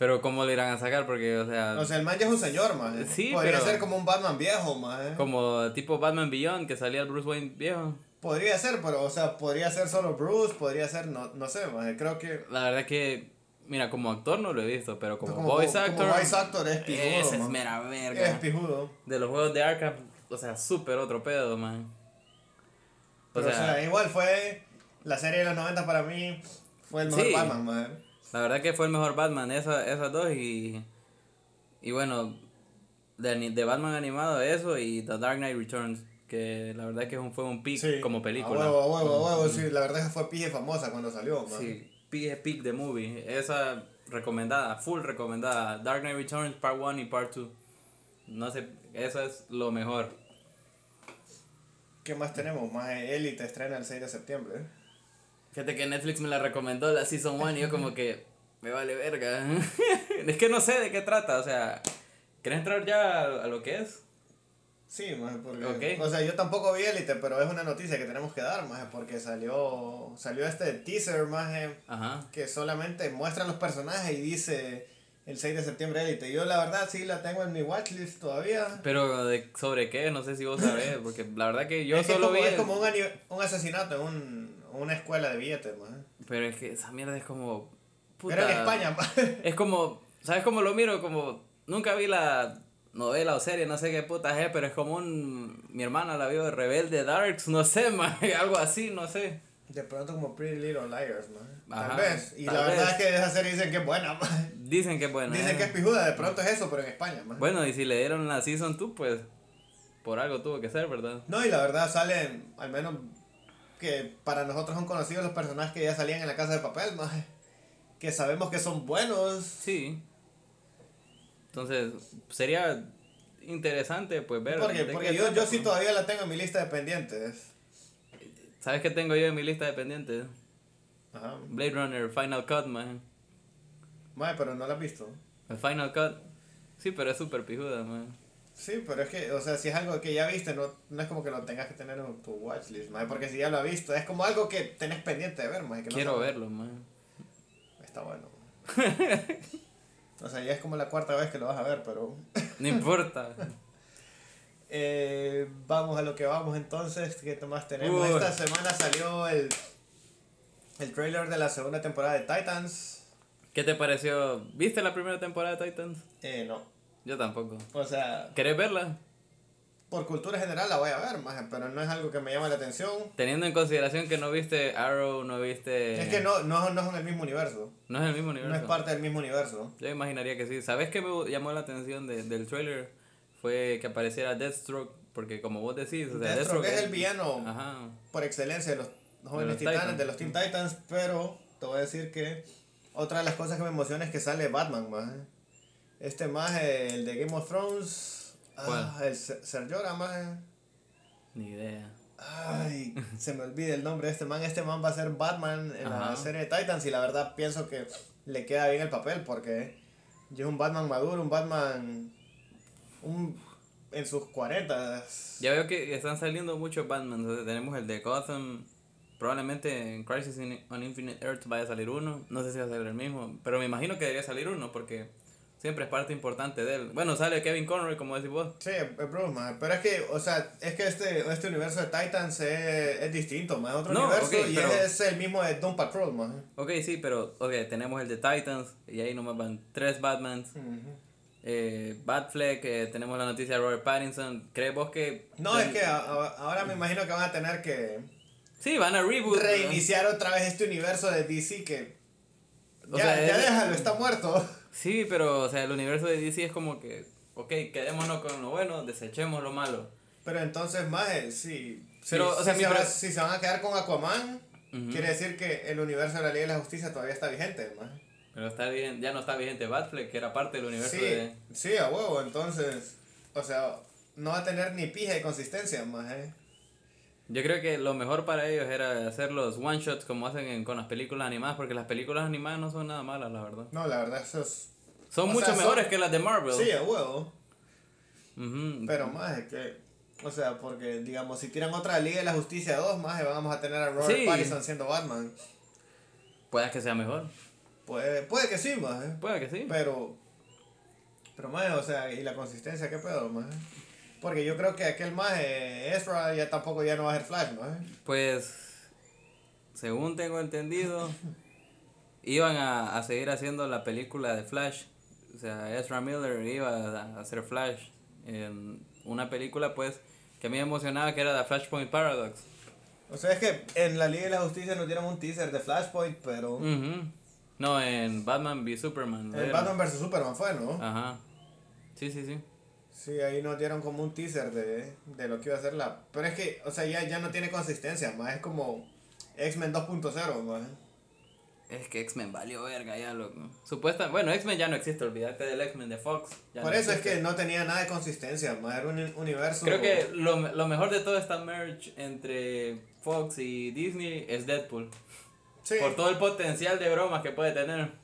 Pero ¿cómo le irán a sacar? Porque, o sea, O sea, el man ya es un señor, más. Sí, Podría pero- ser como un Batman viejo, más. como tipo Batman Beyond, que salía el Bruce Wayne viejo. Podría ser, pero, o sea, podría ser solo Bruce, podría ser, no, no sé, más. Creo que La verdad que, mira, como actor no lo he visto, pero como, como, voice como actor. voice actor es pijudo, Ese es man. mera es verga. pijudo. De los juegos de Arkham, o sea, súper otro pedo, man. O Pero, o sea, sea, igual fue la serie de los 90 para mí fue el mejor Sí. Batman, man. La verdad que fue el mejor Batman, esa, esas dos y. Y bueno, de, de Batman animado, eso y The Dark Knight Returns, que la verdad que fue un pick Sí, como película. A huevo, a huevo, a huevo, sí, la verdad que fue pije famosa cuando salió, man. Sí, pick, pick the movie. Esa recomendada, full recomendada. Dark Knight Returns Part 1 y Part 2. No sé, eso es lo mejor. ¿Qué más tenemos? Más Elite estrena el 6 de septiembre. Fíjate que Netflix me la recomendó la Season 1 y yo como que me vale verga. es que no sé de qué trata, o sea, ¿querés entrar ya a, a lo que es? Sí, más porque... O sea, yo tampoco vi Elite, pero es una noticia que tenemos que dar, más porque salió, salió este teaser, más Ajá. que solamente muestra los personajes y dice el 6 de septiembre Elite. Yo la verdad sí la tengo en mi watchlist todavía. Pero de, sobre qué, no sé si vos sabés, porque la verdad que yo es que solo como, vi... es como un, un asesinato en un, una escuela de billetes, más. Pero es que esa mierda es como... puta, Era en España, ma. Es como, ¿sabes cómo lo miro? Como, nunca vi la novela o serie, no sé qué puta es, pero es como un, mi hermana la vio de Rebelde Darks, no sé, man, algo así, no sé. De pronto como Pretty Little Liars, man. Tal vez. Y tal la verdad vez. es que esa serie dicen que es buena, man. Dicen que es buena. Dicen ¿eh? que es pijuda, de pronto es eso, pero en España, man. Bueno, y si le dieron la Season 2, pues, por algo tuvo que ser, ¿verdad? No, y la verdad salen, al menos que para nosotros son conocidos los personajes que ya salían en la casa de papel, man. Que sabemos que son buenos. Sí. Entonces, sería interesante, pues, ver. Porque, yo, yo sí pues. todavía la tengo en mi lista de pendientes. ¿Sabes qué tengo yo en mi lista de pendientes? Ajá. Blade Runner Final Cut, man. Mae, pero no la has visto. El Final Cut. Sí, pero es súper pijuda, man. Sí, pero es que, o sea, si es algo que ya viste, no, no es como que lo tengas que tener en tu watchlist, mae, porque si ya lo has visto, es como algo que tenés pendiente de ver, mae, que no Quiero sabes. verlo, man. Está bueno. o sea, ya es como la cuarta vez que lo vas a ver, pero... No importa. Eh, vamos a lo que vamos entonces, ¿qué más tenemos? Uy. Esta semana salió el, el trailer de la segunda temporada de Titans. ¿Qué te pareció? ¿Viste la primera temporada de Titans? Eh, no. Yo tampoco. O sea, ¿Querés verla? por cultura general la voy a ver, maje, pero no es algo que me llama la atención. Teniendo en consideración que no viste Arrow, no viste... Es que no, no, no son el mismo universo. No es el mismo universo. No es parte del mismo universo. Yo imaginaría que sí. ¿Sabes qué me llamó la atención de, del trailer? Fue que apareciera Deathstroke, porque como vos decís, o sea, Deathstroke es el villano Ajá. por excelencia de los jóvenes los titanes, Titans. de los Teen Titans, pero te voy a decir que otra de las cosas que me emociona es que sale Batman, maje. Este maje, el de Game of Thrones, ah, el Ser Jorah, maje. Ni idea. Ay, se me olvida el nombre de este man. Este man va a ser Batman en la serie de Titans y la verdad pienso que le queda bien el papel porque es un Batman maduro, un Batman un, en sus 40. Ya veo que están saliendo muchos Batman. tenemos el de Gotham. Probablemente en Crisis on Infinite Earth vaya a salir uno. No sé si va a salir el mismo. Pero me imagino que debería salir uno porque siempre es parte importante de él. Bueno, sale Kevin Conroy, como decís vos. Sí, es man. Pero es que, o sea, es que este, este universo de Titans es, es distinto. Es otro No, universo ok, y pero- es el mismo de Doom Patrol, man. Ok, sí, pero ok, tenemos el de Titans. Y ahí nomás van tres Batmans. Eh, Batfleck, eh, tenemos la noticia de Robert Pattinson. ¿Crees vos que.? No, es que a- a- ahora me imagino que van a tener que Sí, van a reboot. ¿no? reiniciar otra vez este universo de DC que... O Ya, sea, ya es- déjalo, está muerto. Sí, pero, o sea, el universo de DC es como que. Ok, quedémonos con lo bueno, desechemos lo malo. Pero entonces, más sí. Pero, si, o sea, si se va- si se van a quedar con Aquaman, quiere decir que el universo de la Liga de la Justicia todavía está vigente, más. Pero está bien, ya no está vigente Batfleck, que era parte del universo Sí, de. sí, a huevo, entonces, o sea, no va a tener ni pija de consistencia, más, eh. Yo creo que lo mejor para ellos era hacer los one shots como hacen en- con las películas animadas, porque las películas animadas no son nada malas, la verdad. No, la verdad, eso es... Son mucho sea, son- mejores que las de Marvel. Sí, a huevo. Ujú. Pero más es que, o sea, porque digamos, si tiran otra Liga de la Justicia 2, más vamos a tener a Robert Sí. Pattinson siendo Batman. Puede que sea mejor. Puede, puede que sí, más. Puede que sí. Pero, pero más, o sea, y la consistencia, ¿qué pedo, más? Porque yo creo que aquel más, Ezra, ya tampoco ya no va a ser Flash, más. Pues, según tengo entendido, iban a, a seguir haciendo la película de Flash. O sea, Ezra Miller iba a hacer Flash en una película, pues, que a mí me emocionaba que era The Flashpoint Paradox. O sea, es que en la Liga de la Justicia nos dieron un teaser de Flashpoint, pero Ujú. No, en Batman v Superman. en. Batman vs Superman fue, ¿no? Ajá. Sí, sí, sí. Sí, ahí nos dieron como un teaser de, de lo que iba a ser la... Pero es que, o sea, ya, ya no tiene consistencia, más es como X-Men 2.0, más. Es que X-Men valió verga ya, loco. Supuesta, bueno, X-Men ya no existe, olvídate del X-Men de Fox. ya Por no eso es que no tenía nada de consistencia, más era un universo... Creo que lo, lo mejor de todo esta merge entre Fox y Disney es Deadpool. Sí, Por todo el potencial de bromas que puede tener.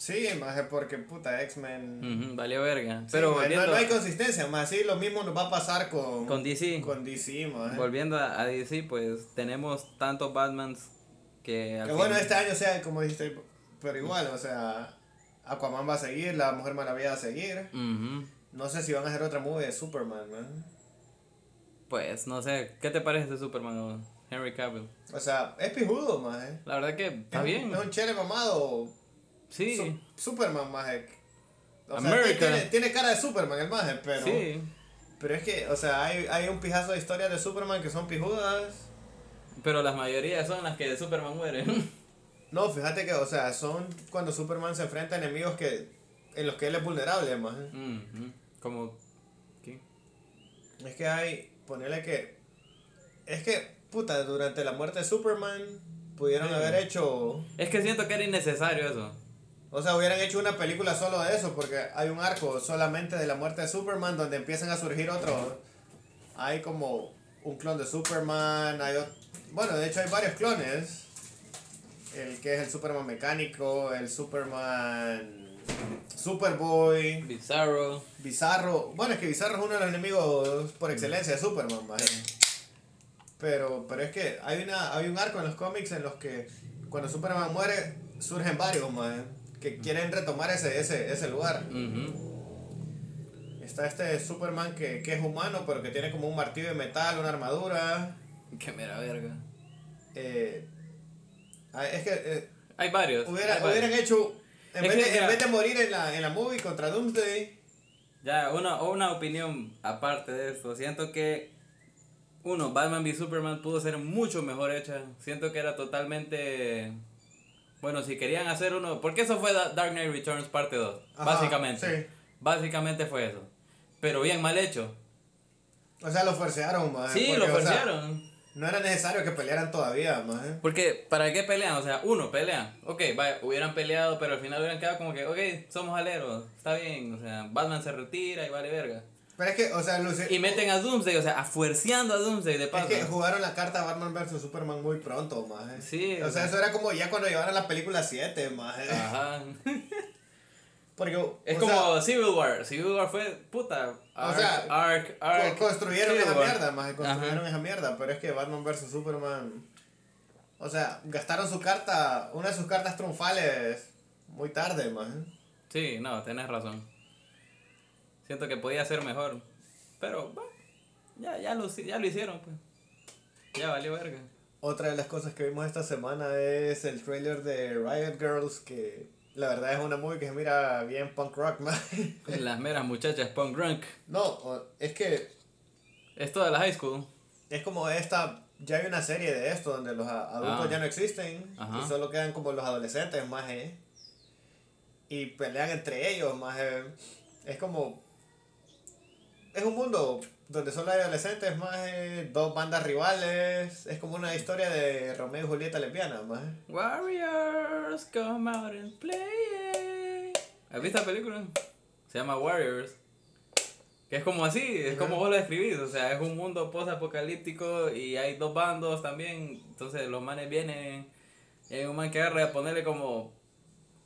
Sí, más es porque, puta, X-Men... Valió verga. Sí, Pero maje, no, volviendo, no hay consistencia, más sí, lo mismo nos va a pasar con, con DC, con DC, más. volviendo a, a DC, pues tenemos tantos Batmans que... Que bueno, este año sea como dijiste, pero igual, o sea, Aquaman va a seguir, la Mujer Maravilla va a seguir. No sé si van a hacer otra movie de Superman, man. Pues no sé, ¿qué te parece de Superman o Henry Cavill? O sea, es pijudo, más. Eh. La verdad que está Es- bien. Es un chele mamado. Sí, Su- Superman, más. O sea, America. tiene, tiene cara de Superman el maje, pero. sí. Pero es que, o sea, hay, hay un pijazo de historias de Superman que son pijudas. Pero la mayoría son las que de Superman muere. No, fíjate que, o sea, son cuando Superman se enfrenta a enemigos que en los que él es vulnerable, más. Ujú. Como... ¿qué? Es que hay, ponerle que, es que, puta, durante la muerte de Superman pudieron Sí. haber hecho, Es que siento que era innecesario eso. O sea, hubieran hecho una película solo de eso, porque hay un arco solamente de la muerte de Superman donde empiezan a surgir otros, hay como un clon de Superman, hay ot- bueno, de hecho hay varios clones, el que es el Superman mecánico, el Superman Superboy, Bizarro. Bizarro, bueno, es que Bizarro es uno de los enemigos por excelencia de Superman, ¿vale? Pero, pero es que hay una hay un arco en los cómics en los que cuando Superman muere surgen varios, man, que quieren retomar ese, ese, ese lugar. Está este Superman que, que es humano, pero que tiene como un martillo de metal, una armadura. Qué mera verga. Eh, ah, es que eh, Hay varios. hubiera- hay varios. hubieran hecho, en vez, que, de, en vez de morir en la, en la movie contra Doomsday, Ya, una, una opinión aparte de esto. Siento que, uno, Batman v Superman pudo ser mucho mejor hecha. Siento que era totalmente... Bueno, si querían hacer uno... Porque eso fue Da- Dark Knight Returns parte 2. Ajá, básicamente. sí. Básicamente fue eso. Pero bien mal hecho. O sea, lo forcearon, más. Sí, lo forzaron. no era necesario que pelearan todavía, más. Porque, ¿para qué pelean? O sea, uno, pelean. Ok, vaya, hubieran peleado, pero al final hubieran quedado como que, ok, somos aleros, está bien. O sea, Batman se retira y vale verga. Pero es que, o sea, Lucy, Y meten a Doomsday, o sea, afuerciando a Doomsday de es paso. que jugaron la carta Batman vs Superman muy pronto, más. Sí, O o sea, sea. eso era como ya cuando llevaron la película 7, más. Ajá. Porque, Es o como sea, Civil War. Civil War fue, puta, Ark, sea, Ark, co- Ark. construyeron Civil esa War. mierda, más. Construyeron Ajá. esa mierda. Pero es que Batman vs Superman. O sea, gastaron su carta, una de sus cartas triunfales muy tarde, más. Sí, no, tenés razón. Siento que podía ser mejor. Pero, bueno, ya, ya, lo, ya lo hicieron, pues. Ya valió verga. Otra de las cosas que vimos esta semana es el trailer de Riot Girls, que la verdad es una movie que se mira bien punk rock, man. Las meras muchachas punk drunk. No, es que Es toda la high school. es como esta, ya hay una serie de esto donde los adultos Ah. ya no existen Ajá. y solo quedan como los adolescentes más, eh. Y pelean entre ellos más, eh. Es como... Es un mundo donde solo hay adolescentes más, eh, dos bandas rivales. Es como una historia de Romeo y Julieta lesbiana más. eh. Warriors, come out and play. ¿Has visto la película? Se llama Warriors. Que es como así, es como vos lo describís. O sea, es un mundo post-apocalíptico y hay dos bandos también. Entonces los manes vienen. Y hay un man que agarra a ponerle como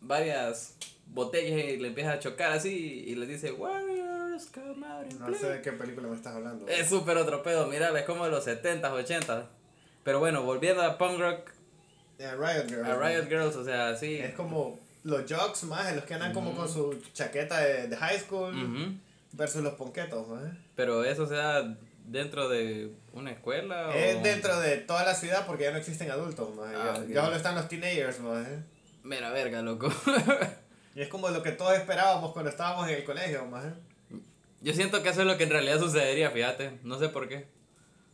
varias botellas y le empieza a chocar así. Y le dice, Warriors, come out and No sé de qué película me estás hablando. Es súper otro pedo, mirala, es como de los 70s, 80s. Pero bueno, volviendo a punk rock, Eh, Riot Girls. a Riot Girls, o sea, sí. Es como los jocks más, los que andan como con su chaqueta de, de high school versus los ponquetos, más. Pero eso se da dentro de una escuela o... Es dentro de toda la ciudad porque ya no existen adultos, más. Ah, ya, ok. ya solo están los teenagers, más. Mira, verga, loco. Y es como lo que todos esperábamos cuando estábamos en el colegio, más. Yo siento que eso es lo que en realidad sucedería, fíjate. No sé por qué.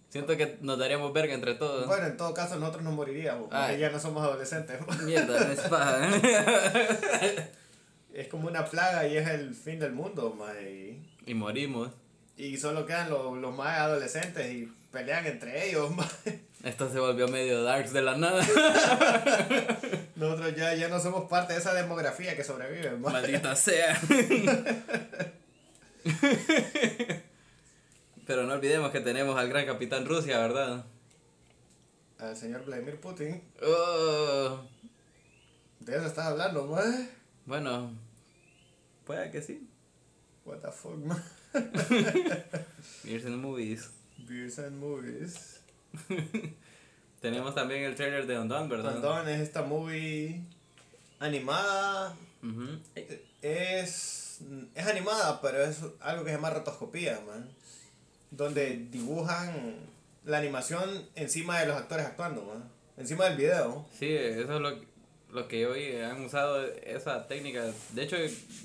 Siento que nos daríamos verga entre todos. Bueno, en todo caso nosotros nos moriríamos, porque Ay. ya no somos adolescentes. Mierda, es paja. es como una plaga y es el fin del mundo, más. Y, y morimos. y solo quedan los, los más adolescentes y pelean entre ellos, más. Esto se volvió medio darks de la nada. Nosotros ya, ya no somos parte de esa demografía que sobrevive, más. Maldita sea. Pero no olvidemos que tenemos al gran capitán Rusia, ¿verdad? Al señor Vladimir Putin. Oh, De eso estás hablando, man. bueno, puede que sí. What the fuck, man. Beers and Movies. Beers and movies. Tenemos también el trailer de Undone, ¿verdad? Perdón, es esta movie animada. Es, es animada, pero es algo que se llama rotoscopía, man. Donde dibujan la animación encima de los actores actuando, man. Encima del video. Sí, eso es lo, lo que hoy han usado esa técnica. De hecho,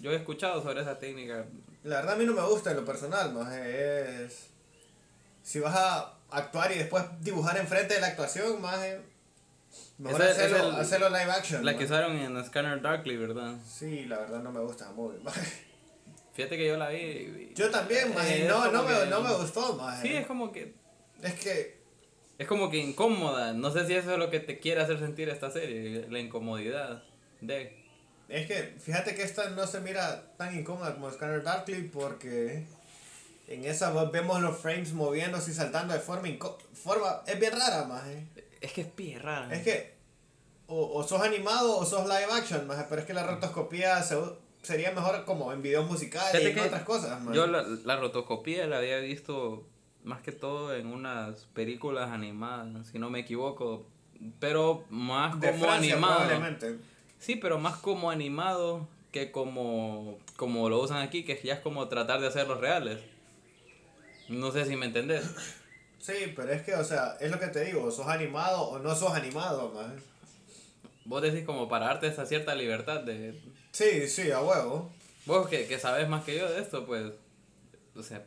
yo he escuchado sobre esa técnica. La verdad a mí no me gusta en lo personal, más es... Si vas a actuar y después dibujar enfrente de la actuación, más Mejor Esa hacerlo, es el- hacerlo live action. La man. que usaron en Scanner Darkly, ¿verdad? Sí, la verdad no me gusta muy. Fíjate que yo la vi. y- Yo también, más Eh, no, no, me, que- no me gustó, más Sí, es como que. Es que Es como que incómoda. No sé si eso es lo que te quiere hacer sentir esta serie. La incomodidad de. Es que fíjate que esta no se mira tan incómoda como Scanner Darkly porque en esa vemos los frames moviéndose y saltando de forma forma es bien rara más Es que es pie rara. es que o, o sos animado o sos live action más pero es que la rotoscopía se sería mejor como en videos musicales y en otras cosas maje. Yo la, la rotoscopía la había visto más que todo en unas películas animadas, si no me equivoco. Pero más de como Francia animado. probablemente Sí, pero más como animado que como, como lo usan aquí, que ya es como tratar de hacerlos reales. No sé si me entendés. Sí pero es que o sea es lo que te digo sos animado o no sos animado maje. Vos decís como para darte esa cierta libertad de... sí sí a huevo Vos que, que sabes más que yo de esto, pues o sea,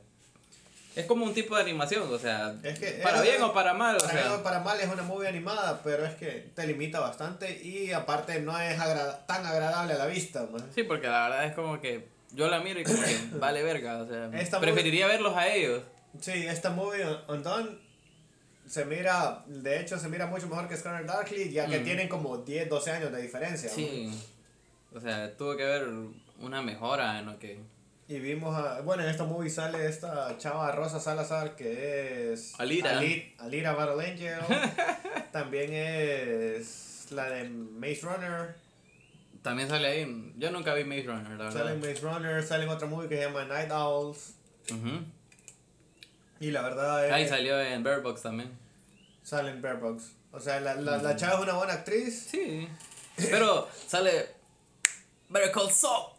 es como un tipo de animación, o sea, Es que para bien o para mal, o Para bien o para mal es una movie animada, pero es que te limita bastante y aparte no es agra- tan agradable a la vista. man. sí, porque la verdad es como que yo la miro y como que vale verga, o sea, Esta preferiría verlos a ellos. Sí, esta movie Undone se mira, de hecho se mira mucho mejor que Scanner Darkly, ya que Mm. tienen como 10, 12 años de diferencia. Sí, o sea, tuvo que haber una mejora en lo que... Y vimos a, bueno, en esta movie sale esta chava Rosa Salazar que es Alira. Ali- Alira Battle Angel. También es la de Maze Runner. También sale ahí, yo nunca vi Maze Runner, la verdad. Sale en Maze Runner, sale en otra movie que se llama Night Owls. Ujú. Y la verdad es Ahí salió en Bird Box también. sale en Bear Box. O sea, la, la, la chava es una buena actriz. Sí, pero sale Better Call Saul.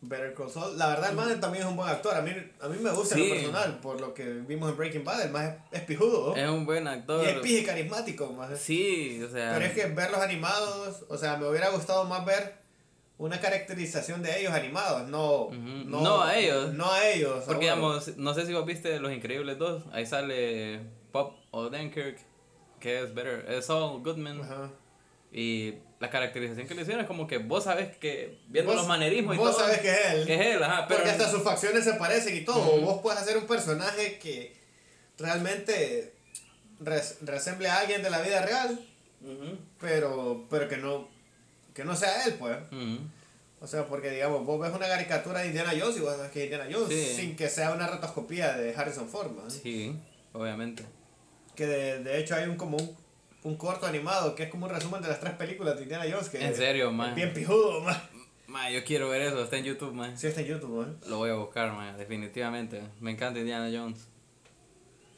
Better Call Saul. La verdad, el man también es un buen actor. A mí, a mí me gusta en lo personal, por lo que vimos en Breaking Bad. El man es, es pijudo. Es un buen y actor. es pije carismático, más. Sí, o sea... Pero es que verlos animados, o sea, me hubiera gustado más ver una caracterización de ellos animados, no, Ujú. no, No a ellos. No a ellos. Porque, digamos, no sé si vos viste Los Increíbles 2, ahí sale Pop Odenkirk, que es Better, es Saul Goodman, Ajá. y la caracterización que le hicieron es como que vos sabes que, viendo Vos- los manerismos y vos todo, sabes que es él. que es él, ajá, pero... Porque hasta sus facciones se parecen y todo. Ujú. Vos puedes hacer un personaje que realmente res- resemble a alguien de la vida real, pero, pero que no que no sea él, pues. O sea, porque digamos, vos ves una caricatura de Indiana Jones y vos sabes que es Indiana Jones Sí. sin que sea una rotoscopía de Harrison Ford, man. Sí, obviamente. Que de, de hecho hay un como un, un corto animado que es como un resumen de las tres películas de Indiana Jones. Que En serio, man. Bien pijudo, man. Ma, yo quiero ver eso, está en YouTube, man. Sí, está en YouTube, man. Lo voy a buscar, man, definitivamente. Me encanta Indiana Jones.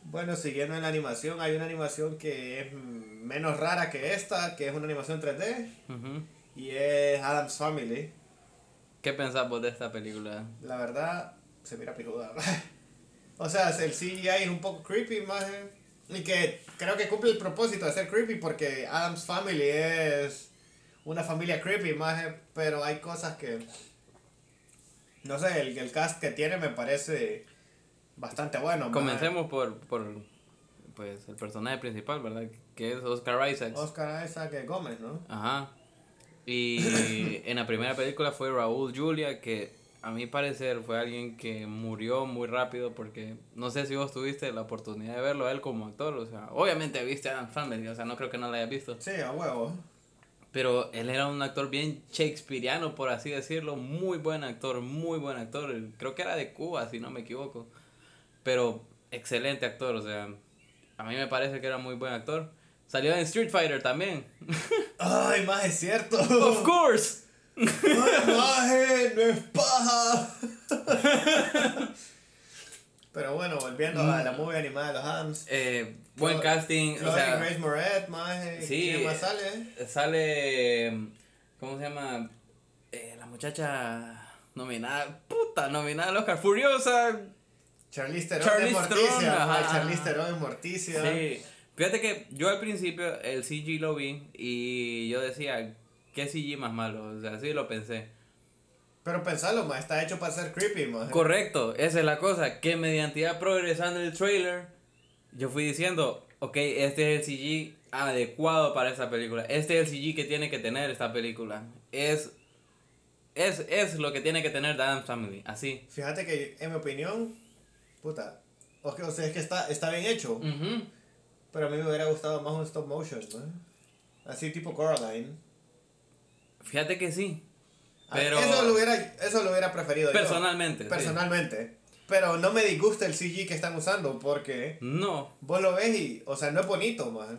Bueno, siguiendo en la animación, hay una animación que es menos rara que esta, que es una animación 3D, Ujú. Y es Adam's Family. ¿Qué pensás vos de esta película? La verdad, se mira pijuda. o sea, el CGI es un poco creepy, más y que creo que cumple el propósito de ser creepy porque Adam's Family es una familia creepy, más pero hay cosas que... No sé, el, el cast que tiene me parece bastante bueno. Comencemos por, por pues, el personaje principal, ¿verdad? Que es Oscar Isaacs. Oscar Isaac Gómez, ¿no? Ajá. Y en la primera película fue Raúl Julia, que a mi parecer fue alguien que murió muy rápido porque no sé si vos tuviste la oportunidad de verlo a él como actor, o sea, obviamente viste a Adam Family, o sea, no creo que no lo hayas visto, Sí, a huevo. pero él era un actor bien shakespeariano, por así decirlo, muy buen actor, muy buen actor, creo que era de Cuba, si no me equivoco, pero excelente actor, o sea, a mí me parece que era muy buen actor. Salió en Street Fighter también. Ay, más es cierto. of course. Ay, maje, no es paja. Pero bueno, volviendo a la movie animada de los Hams. Eh, buen casting, o Chloe sea, Grace Moretz, maje. Sí. ¿Quién más sale? sale, ¿cómo se llama? Eh, la muchacha nominada, puta, nominada al Oscar, Furiosa. Charlize Theron Charlize de Morticia. Theron, maje, ajá. Charlize Theron Morticia. Sí, fíjate que yo al principio el CG lo vi y yo decía, ¿qué CG más malo? O sea, sí lo pensé. Pero pensalo, más está hecho para ser creepy, maje. Correcto, esa es la cosa, que mediante iba progresando el trailer, yo fui diciendo, ok, este es el CG adecuado para esta película, este es el CG que tiene que tener esta película, es, es, es lo que tiene que tener The Addams Family, así. Fíjate que, en mi opinión, puta. O que- o sea, es que está, está bien hecho. Ujú. Pero a mí me hubiera gustado más un stop motion, ¿no? Así tipo Coraline. Fíjate que sí, Ah, pero Eso lo hubiera, eso lo hubiera preferido yo. personalmente, sí. Personalmente. Pero no me disgusta el CG que están usando porque no, vos lo ves y, o sea, no es bonito, man.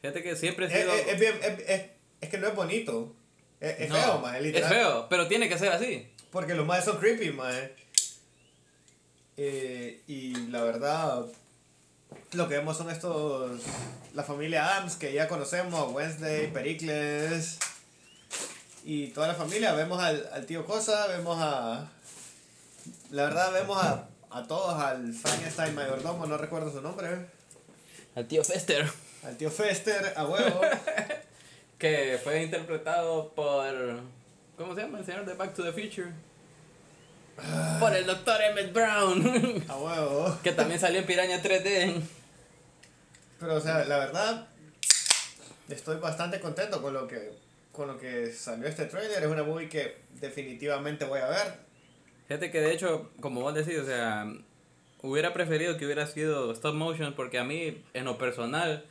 fíjate que siempre he Es, sido... es- es bien, es, es- es que no es bonito. Es, es No, feo, man, Es literal. feo, pero tiene que ser así. Porque los más son creepy, man. Eh, y la verdad, lo que vemos son estos. La familia Adams que ya conocemos: Wednesday, Pericles. Y toda la familia. Vemos al, al tío Cosa, vemos a. La verdad, vemos a, a todos: al Frankenstein mayordomo, no recuerdo su nombre. Al tío Fester. Al tío Fester, a huevo. que fue interpretado por ¿cómo se llama? el señor de Back to the Future Por el doctor Emmett Brown. A huevo. que también salió en Piraña 3D. Pero, o sea, la verdad, estoy bastante contento con lo que, con lo que salió este trailer. Es una movie que definitivamente voy a ver. Fíjate que de hecho, como vos decís, o sea, hubiera preferido que hubiera sido stop motion porque a mí, en lo personal,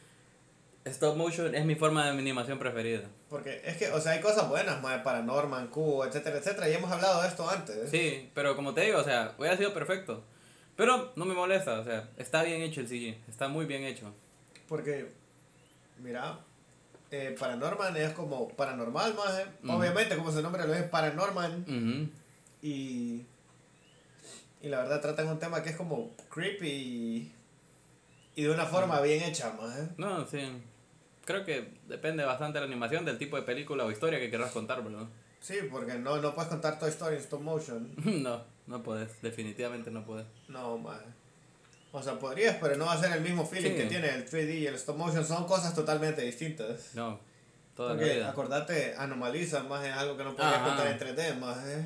stop motion es mi forma de animación preferida. Porque es que, o sea, hay cosas buenas, más Paranorman, Cubo, etcétera, etcétera. Y hemos hablado de esto antes. Sí, pero como te digo, o sea, hubiera sido perfecto. Pero no me molesta, o sea, está bien hecho el CG, está muy bien hecho. Porque, mira, eh, Paranorman es como paranormal más, obviamente como su nombre lo es Paranorman y, y la verdad tratan un tema que es como creepy y, y de una forma bien hecha más. No, sí. Creo que depende bastante de la animación, del tipo de película o historia que querrás contar, ¿verdad? Sí, porque no, no puedes contar Toy Story en stop motion. no, no puedes, definitivamente no puedes. No, más. O sea, podrías, pero no va a ser el mismo feeling Sí. que tiene el 3D y el stop motion. Son cosas totalmente distintas. No, toda la Porque vida. acordate, Anomaliza más es algo que no podías Ajá. contar en 3D más, ¿eh?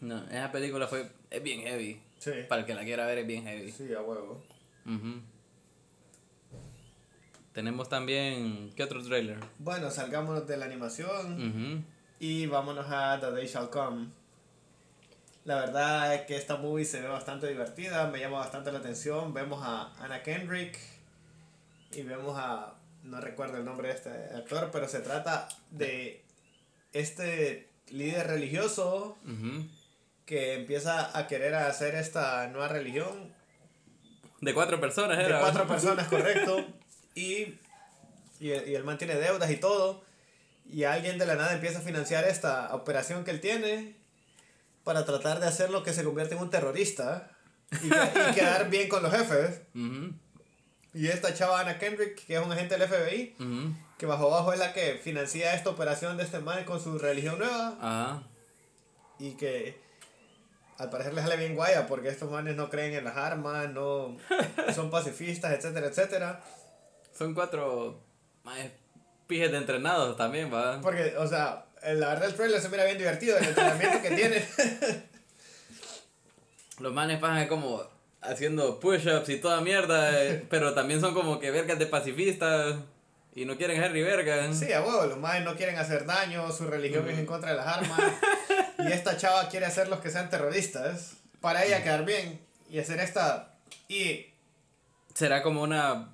No, esa película fue, es bien heavy. Sí. Para el que la quiera ver es bien heavy. Sí, a huevo. Ujú. Tenemos también, ¿qué otro trailer? Bueno, salgámonos de la animación Ujú. y vámonos a The Day Shall Come. La verdad es que esta movie se ve bastante divertida, me llama bastante la atención. Vemos a Anna Kendrick y vemos a. No recuerdo el nombre de este actor, pero se trata de este líder religioso Ujú. que empieza a querer hacer esta nueva religión De cuatro personas de era. cuatro personas, correcto. Y, y, el- y el man tiene deudas y todo. Y alguien de la nada empieza a financiar esta operación que él tiene para tratar de hacer lo que se convierte en un terrorista y, que- y quedar bien con los jefes. Y esta chava Anna Kendrick, que es un agente del FBI, que bajo abajo es la que financia esta operación de este man con su religión nueva Ajá. y que al parecer les sale bien guaya porque estos manes no creen en las armas, no son pacifistas, etcétera, etcétera. Son cuatro maes, pijes de entrenados también, va. Porque, o sea, la verdad el trailer se mira bien divertido, el entrenamiento que tiene. Los manes pasan como haciendo push-ups y toda mierda, eh, pero también son como que vergas de pacifistas y no quieren Harry verga. Sí, a huevo, los maes no quieren hacer daño, su religión es en contra de las armas. y esta chava quiere hacer los que sean terroristas para ella quedar bien y hacer esta. Y Será como una,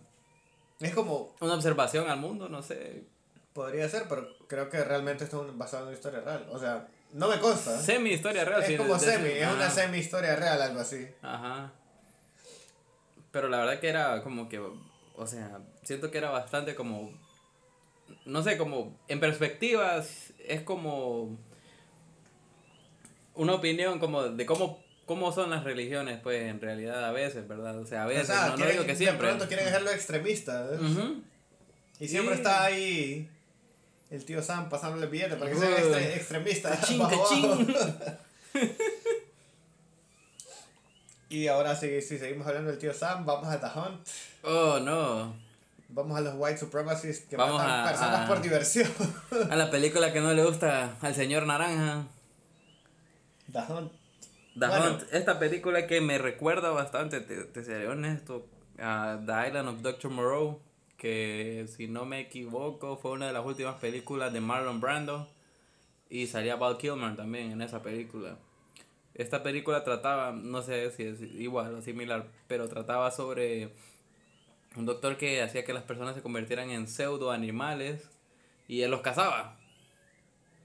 es como, una observación al mundo, no sé. podría ser, pero creo que realmente esto es basado en una historia real. O sea, no me consta. Semi historia real. es sí, como semi, es una semi historia real, algo así. Ajá. Pero la verdad que era como que, o sea, siento que era bastante como, no sé, como en perspectivas es como una opinión como de cómo, cómo son las religiones, pues en realidad a veces, ¿verdad? O sea, a veces, o sea, no, digo que siempre. De pronto quieren hacerlo extremista. Ujú. Y siempre Sí. está ahí el tío Sam pasándole el billete para que sea Uy. extre- extremista. Cachín, bajo cachín. abajo. Y ahora sí, si seguimos hablando del tío Sam, vamos a The Hunt. Oh, no. Vamos a los white supremacists que Vamos matan a- personas a- por diversión. A la película que no le gusta al señor Naranja. The Hunt. The Bueno. Hunt, esta película que me recuerda bastante, te, te seré honesto, a The Island of Dr. Moreau, que si no me equivoco fue una de las últimas películas de Marlon Brando y salía Val Kilmer también en esa película. Esta película trataba, no sé si es igual o similar, pero trataba sobre un doctor que hacía que las personas se convirtieran en pseudo animales y él los cazaba.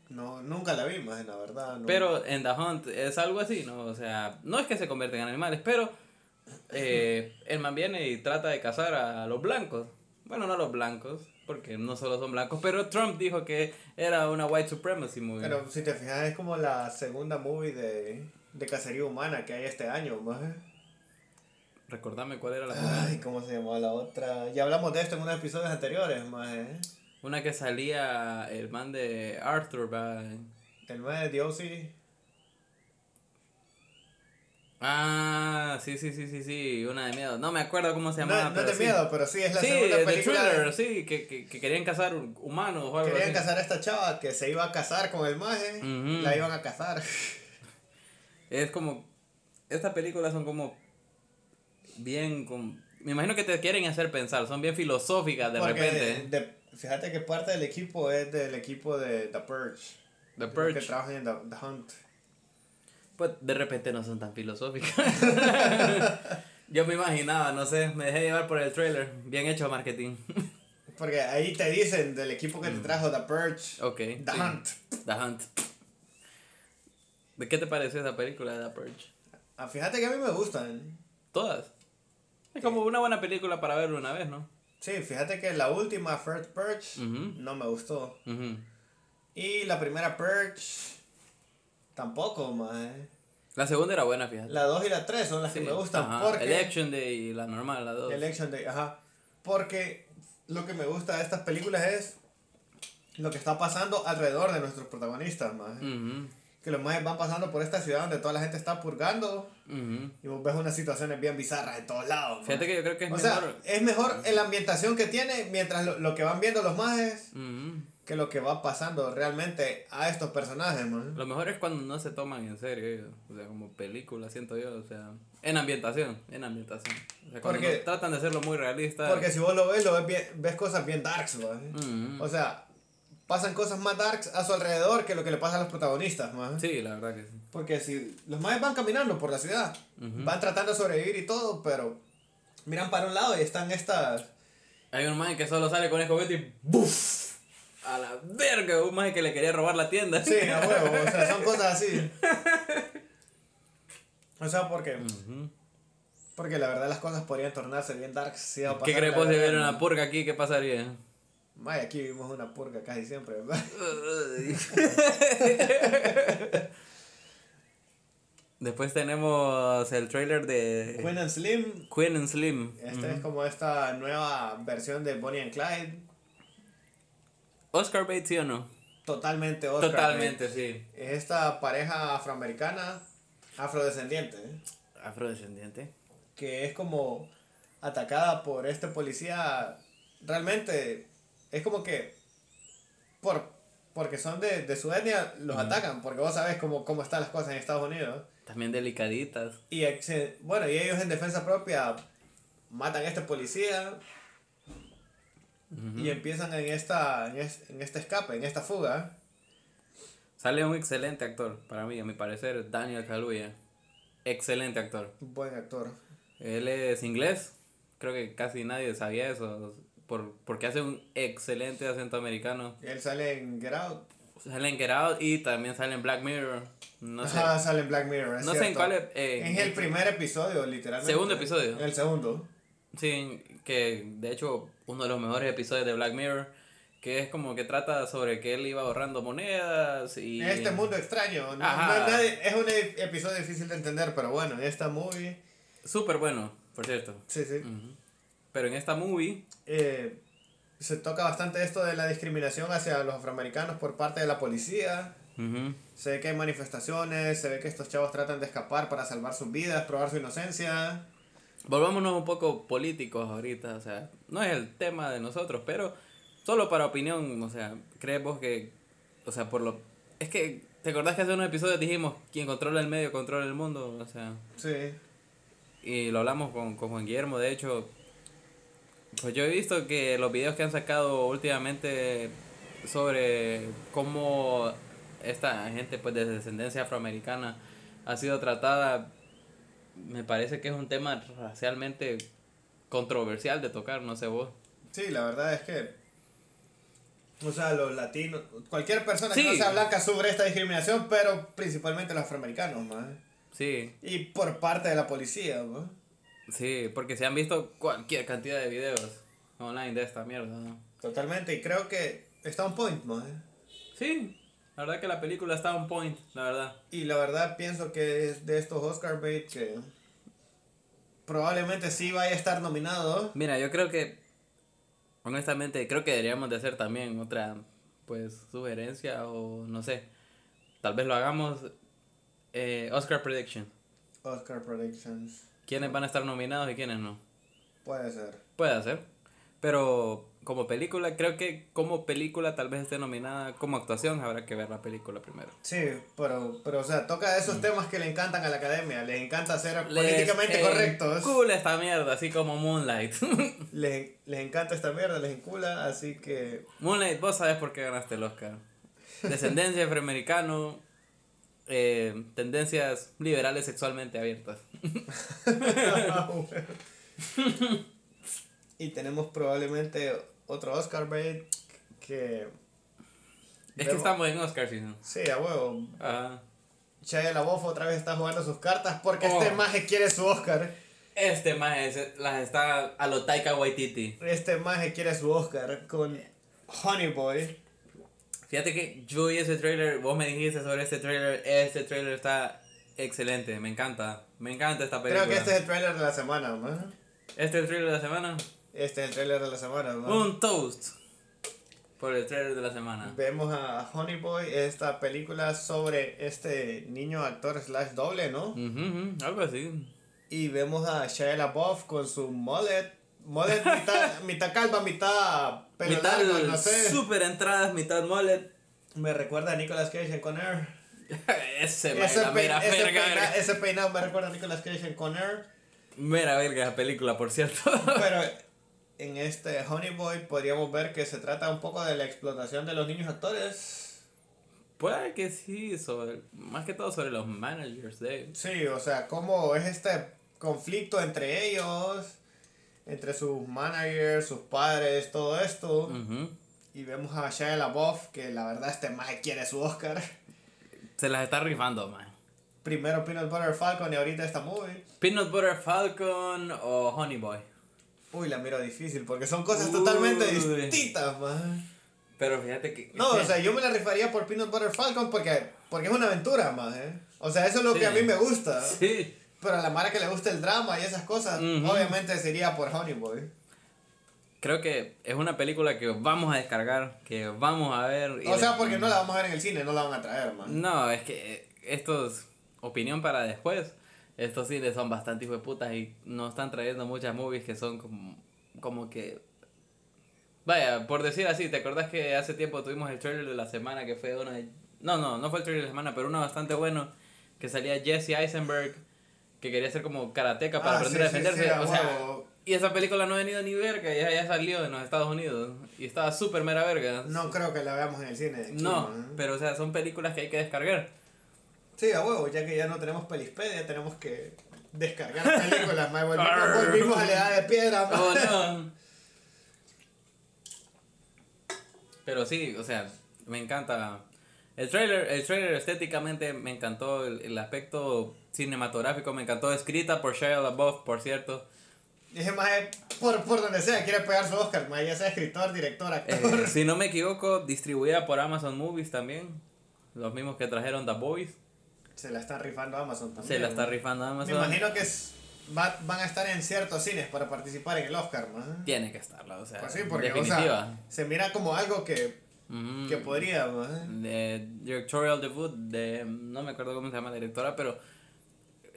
No, nunca la vi más, la verdad. no. Pero en The Hunt es algo así, ¿no? O sea, no es que se convierten en animales, pero eh, el man viene y trata de cazar a los blancos. Bueno, no a los blancos, porque no solo son blancos, pero Trump dijo que era una white supremacy movie. Pero si te fijas, es como la segunda movie de, de cacería humana que hay este año, más. Recordame cuál era la primera. Ay, ¿cómo se llamaba la otra? Ya hablamos de esto en unos episodios anteriores, más. Una que salía el man de Arthur, va. El man de O.C. Ah, sí, sí, sí, sí, sí, una de miedo. No me acuerdo cómo se No, llamaba. no pero es de sí. miedo, pero sí es la sí, segunda película. Thriller, sí, que, que, que querían cazar humanos o algo Querían así. casar a esta chava que se iba a casar con el maje, Ujú. la iban a casar. Es como. Estas películas son como. Bien. Con, me imagino que te quieren hacer pensar, son bien filosóficas de Porque repente. de- fíjate que parte del equipo es del equipo de The Purge. The Los Purge. Que trabajan en The, The Hunt. Pues de repente no son tan filosóficas. Yo me imaginaba, no sé, me dejé llevar por el trailer. Bien hecho marketing. Porque ahí te dicen del equipo que te trajo The Purge. ok. The Mm. sí. Hunt. The Hunt. ¿De qué te pareció esa película de The Purge? Ah, fíjate que a mí me gustan. Todas. Es como una buena película para verlo una vez, ¿no? Sí, fíjate que la última First Purge Ujú. no me gustó. Y la primera Purge tampoco, más. La segunda era buena, fíjate. La 2 y la 3 son las Sí, que me gustan. ajá. Porque Election Day y la normal, la dos. Election Day, ajá. Porque lo que me gusta de estas películas es lo que está pasando alrededor de nuestros protagonistas, más. Ujú. Que los más van pasando por esta ciudad donde toda la gente está purgando Ujú. y vos ves unas situaciones bien bizarras en todos lados. Fíjate que yo creo que es O mejor. sea, es mejor la ambientación que tiene mientras lo, lo que van viendo los majes Ujú. que lo que va pasando realmente a estos personajes, man. Lo mejor es cuando no se toman en serio ellos. O sea, como película, siento yo. O sea, en ambientación. En ambientación. O sea, Porque- no tratan de hacerlo muy realista. Porque si vos lo ves, lo ves, bien- ves cosas bien darks, maje. Ujú. O sea, pasan cosas más darks a su alrededor que lo que le pasa a los protagonistas. Sí, la verdad que sí. Porque si los majes van caminando por la ciudad, van tratando de sobrevivir y todo, pero miran para un lado y están estas... Hay un man que solo sale con escobeta y ¡buf! A la verga, un man que le quería robar la tienda. Sí, a huevo, o sea, son cosas así. O sea, porque, porque la verdad las cosas podrían tornarse bien darks si a ¿Qué pasar crees de verdad, ver ¿no? una purga aquí? ¿Qué pasaría? May, aquí vivimos una purga casi siempre, ¿verdad? Después tenemos el trailer de Queen and Slim, Queen and Slim. esta es como esta nueva versión de Bonnie and Clyde, Oscar Bates, ¿sí o no? totalmente Oscar. Totalmente, sí. Es esta pareja afroamericana, afrodescendiente. Afrodescendiente. que es como atacada por este policía. Realmente es como que por porque son de, de su etnia los atacan, porque vos sabés cómo, cómo están las cosas en Estados Unidos. También delicaditas. Y ex- bueno, y ellos en defensa propia matan a este policía y empiezan en esta en, es- en este escape, en esta fuga. Sale un excelente actor, para mí, a mi parecer, Daniel Kaluuya. Excelente actor. Buen actor. Él es inglés, creo que casi nadie sabía eso, por, porque hace un excelente acento americano. Él sale en Get Out. Sale en Get Out y también sale en Black Mirror. No sé. Ajá, sale en Black Mirror. es No sé en cierto. cuál es, eh, en el primer episodio, literalmente. Segundo episodio. El segundo. Sí, que de hecho uno de los mejores episodios de Black Mirror, que es como que trata sobre que él iba ahorrando monedas y... En este mundo extraño. No, Ajá. no- nadie- es un episodio difícil de entender, pero bueno, en esta movie. Súper bueno, por cierto. Sí, sí. Ujú. Pero en esta movie... eh, se toca bastante esto de la discriminación hacia los afroamericanos por parte de la policía. Se ve que hay manifestaciones, se ve que estos chavos tratan de escapar para salvar sus vidas, probar su inocencia. Volvámonos un poco políticos ahorita, o sea, no es el tema de nosotros, pero solo para opinión, o sea, ¿crees vos que, o sea, por lo... Es que, ¿te acordás que hace unos episodios dijimos, quien controla el medio controla el mundo? O sea, Sí. y lo hablamos con, con Juan Guillermo, de hecho, pues yo he visto que los videos que han sacado últimamente sobre cómo esta gente pues de descendencia afroamericana ha sido tratada, me parece que es un tema racialmente controversial de tocar, no sé vos. Sí, la verdad es que. O sea, los latinos. Cualquier persona que no sea blanca sufre esta discriminación, pero principalmente los afroamericanos, más. Sí, Y por parte de la policía, ¿no? Sí, porque se han visto cualquier cantidad de videos online de esta mierda. ¿no? Totalmente, y creo que está on point, ¿no? Sí, la verdad que la película está on point, la verdad. Y la verdad pienso que es de estos Oscar bait que probablemente sí vaya a estar nominado. Mira, yo creo que, honestamente, creo que deberíamos de hacer también otra, pues, sugerencia o no sé. Tal vez lo hagamos. eh, Oscar Prediction. Oscar Predictions. ¿Quiénes van a estar nominados y quiénes no? Puede ser. Puede ser. Pero como película, creo que como película tal vez esté nominada como actuación, habrá que ver la película primero. Sí, pero, pero o sea, toca esos temas que le encantan a la academia, les encanta ser políticamente correctos. Cool esta mierda, así como Moonlight. les, les encanta esta mierda, les encula, así que... Moonlight, vos sabés por qué ganaste el Oscar. Descendencia afroamericano, eh, tendencias liberales sexualmente abiertas. y tenemos probablemente otro Oscar bait que... Es que estamos en Oscar season. Sí, a huevo. Ajá. Chaya Laboff otra vez está jugando sus cartas porque este oh. maje quiere su Oscar. Este maje las está a lo Taika Waititi. Este maje quiere su Oscar con Honey Boy. Fíjate que yo vi ese trailer, vos me dijiste sobre este trailer, este trailer está excelente, me encanta, me encanta esta película. Creo que este es el trailer de la semana, ¿no? ¿Este es el trailer de la semana? Este es el trailer de la semana, Un toast por el trailer de la semana. Vemos a Honey Boy, esta película sobre este niño actor slash doble, ¿no? algo así. Y vemos a Shia LaBeouf con su mullet, mullet mitad, mitad calva, mitad pelo mitad largo, no sé. Super entradas, mitad mullet. Me recuerda a Nicolas Cage en Conner. ese, ese, mera ese, peina, ese peinado me recuerda a Nicolas Cage en Conner. Mera verga esa película, por cierto. Pero en este Honey Boy podríamos ver que se trata un poco de la explotación de los niños actores. Puede que sí, sobre, más que todo sobre los managers de Sí, o sea, cómo es este conflicto entre ellos, entre sus managers, sus padres, todo esto. Y vemos a Shia LaBeouf, que la verdad este más quiere su Oscar. Se las está rifando, man. Primero Peanut Butter Falcon y ahorita esta movie. Peanut Butter Falcon o Honey Boy. Uy, la miro difícil porque son cosas totalmente distintas, man. Pero fíjate que. No, o sea, yo me la rifaría por Peanut Butter Falcon porque, porque es una aventura, más, ¿eh? O sea, eso es lo que a mí me gusta. Sí. Pero a la Mara que le gusta el drama y esas cosas, obviamente sería por Honey Boy. Creo que es una película que vamos a descargar, que vamos a ver. O sea, porque no la vamos a ver en el cine, no la van a traer, man. No, es que esto es opinión para después estos cines son bastante hijos de putas y nos están trayendo muchas movies que son como, como que... Vaya, por decir así, ¿te acordás que hace tiempo tuvimos el trailer de la semana que fue una... No, no, no fue el trailer de la semana, pero uno bastante bueno, que salía Jesse Eisenberg, que quería ser como karateca para ah, aprender a defenderse. o sea, y esa película no ha venido ni verga, ya, ya salió en los Estados Unidos. Y estaba súper mera verga. No creo que la veamos en el cine. no, pero o sea, son películas que hay que descargar. Sí, a huevo, ya que ya no tenemos Pelispedia, tenemos que descargar películas, más volvimos, a la edad de piedra, oh, no. Pero sí, o sea, me encanta. El trailer, el trailer estéticamente me encantó, el, aspecto cinematográfico me encantó, escrita por Shia LaBeouf, por cierto. Dije, más por, por donde sea, quiere pegar su Oscar, más ya sea escritor, director, actor. Eh, si no me equivoco, distribuida por Amazon Movies también, los mismos que trajeron The Boys. Se la está rifando Amazon también. Se la está rifando Amazon. Me imagino que van a estar en ciertos cines para participar en el Oscar, ¿no? Tiene que estarla, o sea. Pues sí, porque se mira como algo que, que podría. De directorial debut de. No me acuerdo cómo se llama la directora, pero.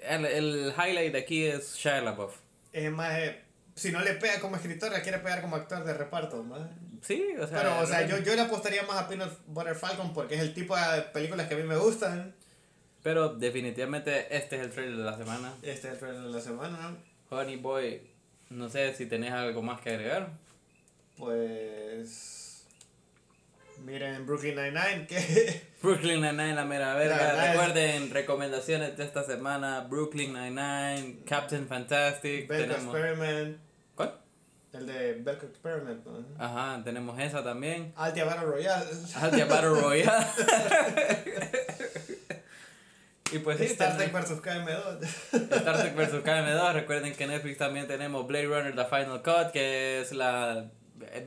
El, el highlight de aquí es Shia LaBeouf. Es más. Eh, si no le pega como escritora, quiere pegar como actor de reparto, ¿no? Sí, o sea. Pero, o sea, yo, yo le apostaría más a Peanut Butter Falcon porque es el tipo de películas que a mí me gustan. Pero definitivamente este es el trailer de la semana. Este es el trailer de la semana. Honey Boy, no sé si tenés algo más que agregar. Pues... Miren Brooklyn Nine-Nine que... Brooklyn Nine-Nine, la mera verga. Recuerden, recomendaciones de esta semana. Brooklyn Nine-Nine, Captain Fantastic. Belka Experiment. ¿Cuál? El de Belka Experiment. Ajá, tenemos esa también. Altia Battle Royale. Altia Battle Royale. Y pues Star Trek vs KM2. Star Trek vs KM2. Recuerden que en Netflix también tenemos Blade Runner The Final Cut, que es la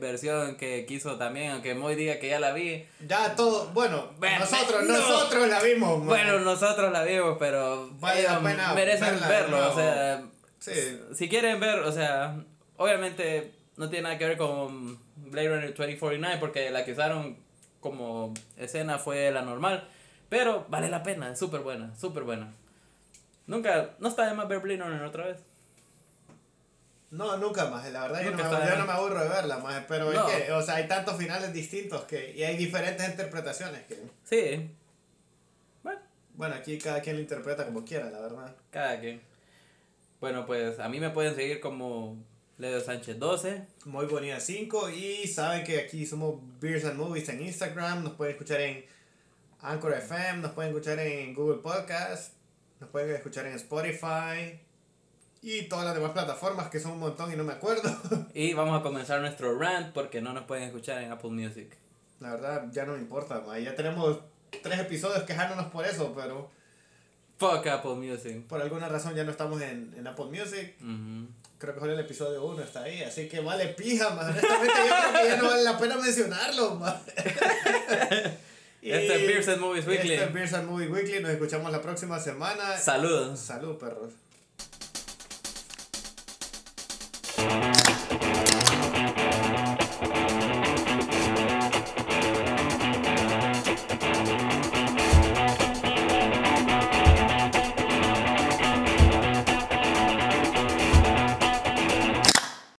versión que quiso también, aunque muy diga que ya la vi. Ya todo, bueno, nosotros, nosotros la vimos. Bueno, nosotros la vimos, pero vale la pena merecen verlo, o sea, si quieren ver, o sea, obviamente no tiene nada que ver con Blade Runner 2049 porque la que usaron como escena fue la normal. Pero vale la pena, es súper buena, súper buena. Nunca, no está de más ver Blade Runner otra vez. No, nunca más, la verdad yo no, me, yo no me aburro de verla más, pero No. es que, o sea, hay tantos finales distintos que, y hay diferentes interpretaciones que, Sí. Bueno, bueno, aquí cada quien lo interpreta como quiera, la verdad. cada quien. Bueno, pues a mí me pueden seguir como Leo Sánchez 12. Muy bonita 5 y saben que aquí somos Beers and Movies en Instagram, nos pueden escuchar en Anchor FM, nos pueden escuchar en Google Podcast, nos pueden escuchar en Spotify y todas las demás plataformas que son un montón y no me acuerdo. Y vamos a comenzar nuestro rant porque no nos pueden escuchar en Apple Music. La verdad ya no me importa, ma, ya tenemos tres episodios quejándonos por eso, pero Fuck Apple Music. por alguna razón ya no estamos en, en Apple Music. Ujú. Creo que solo el episodio 1 está ahí, así que vale pija, man. Honestamente yo creo que ya no vale la pena mencionarlo, man. Este es Beers and Movies Weekly. Este es Beers and Movie Weekly. Nos escuchamos la próxima semana. Saludos. Salud, perros.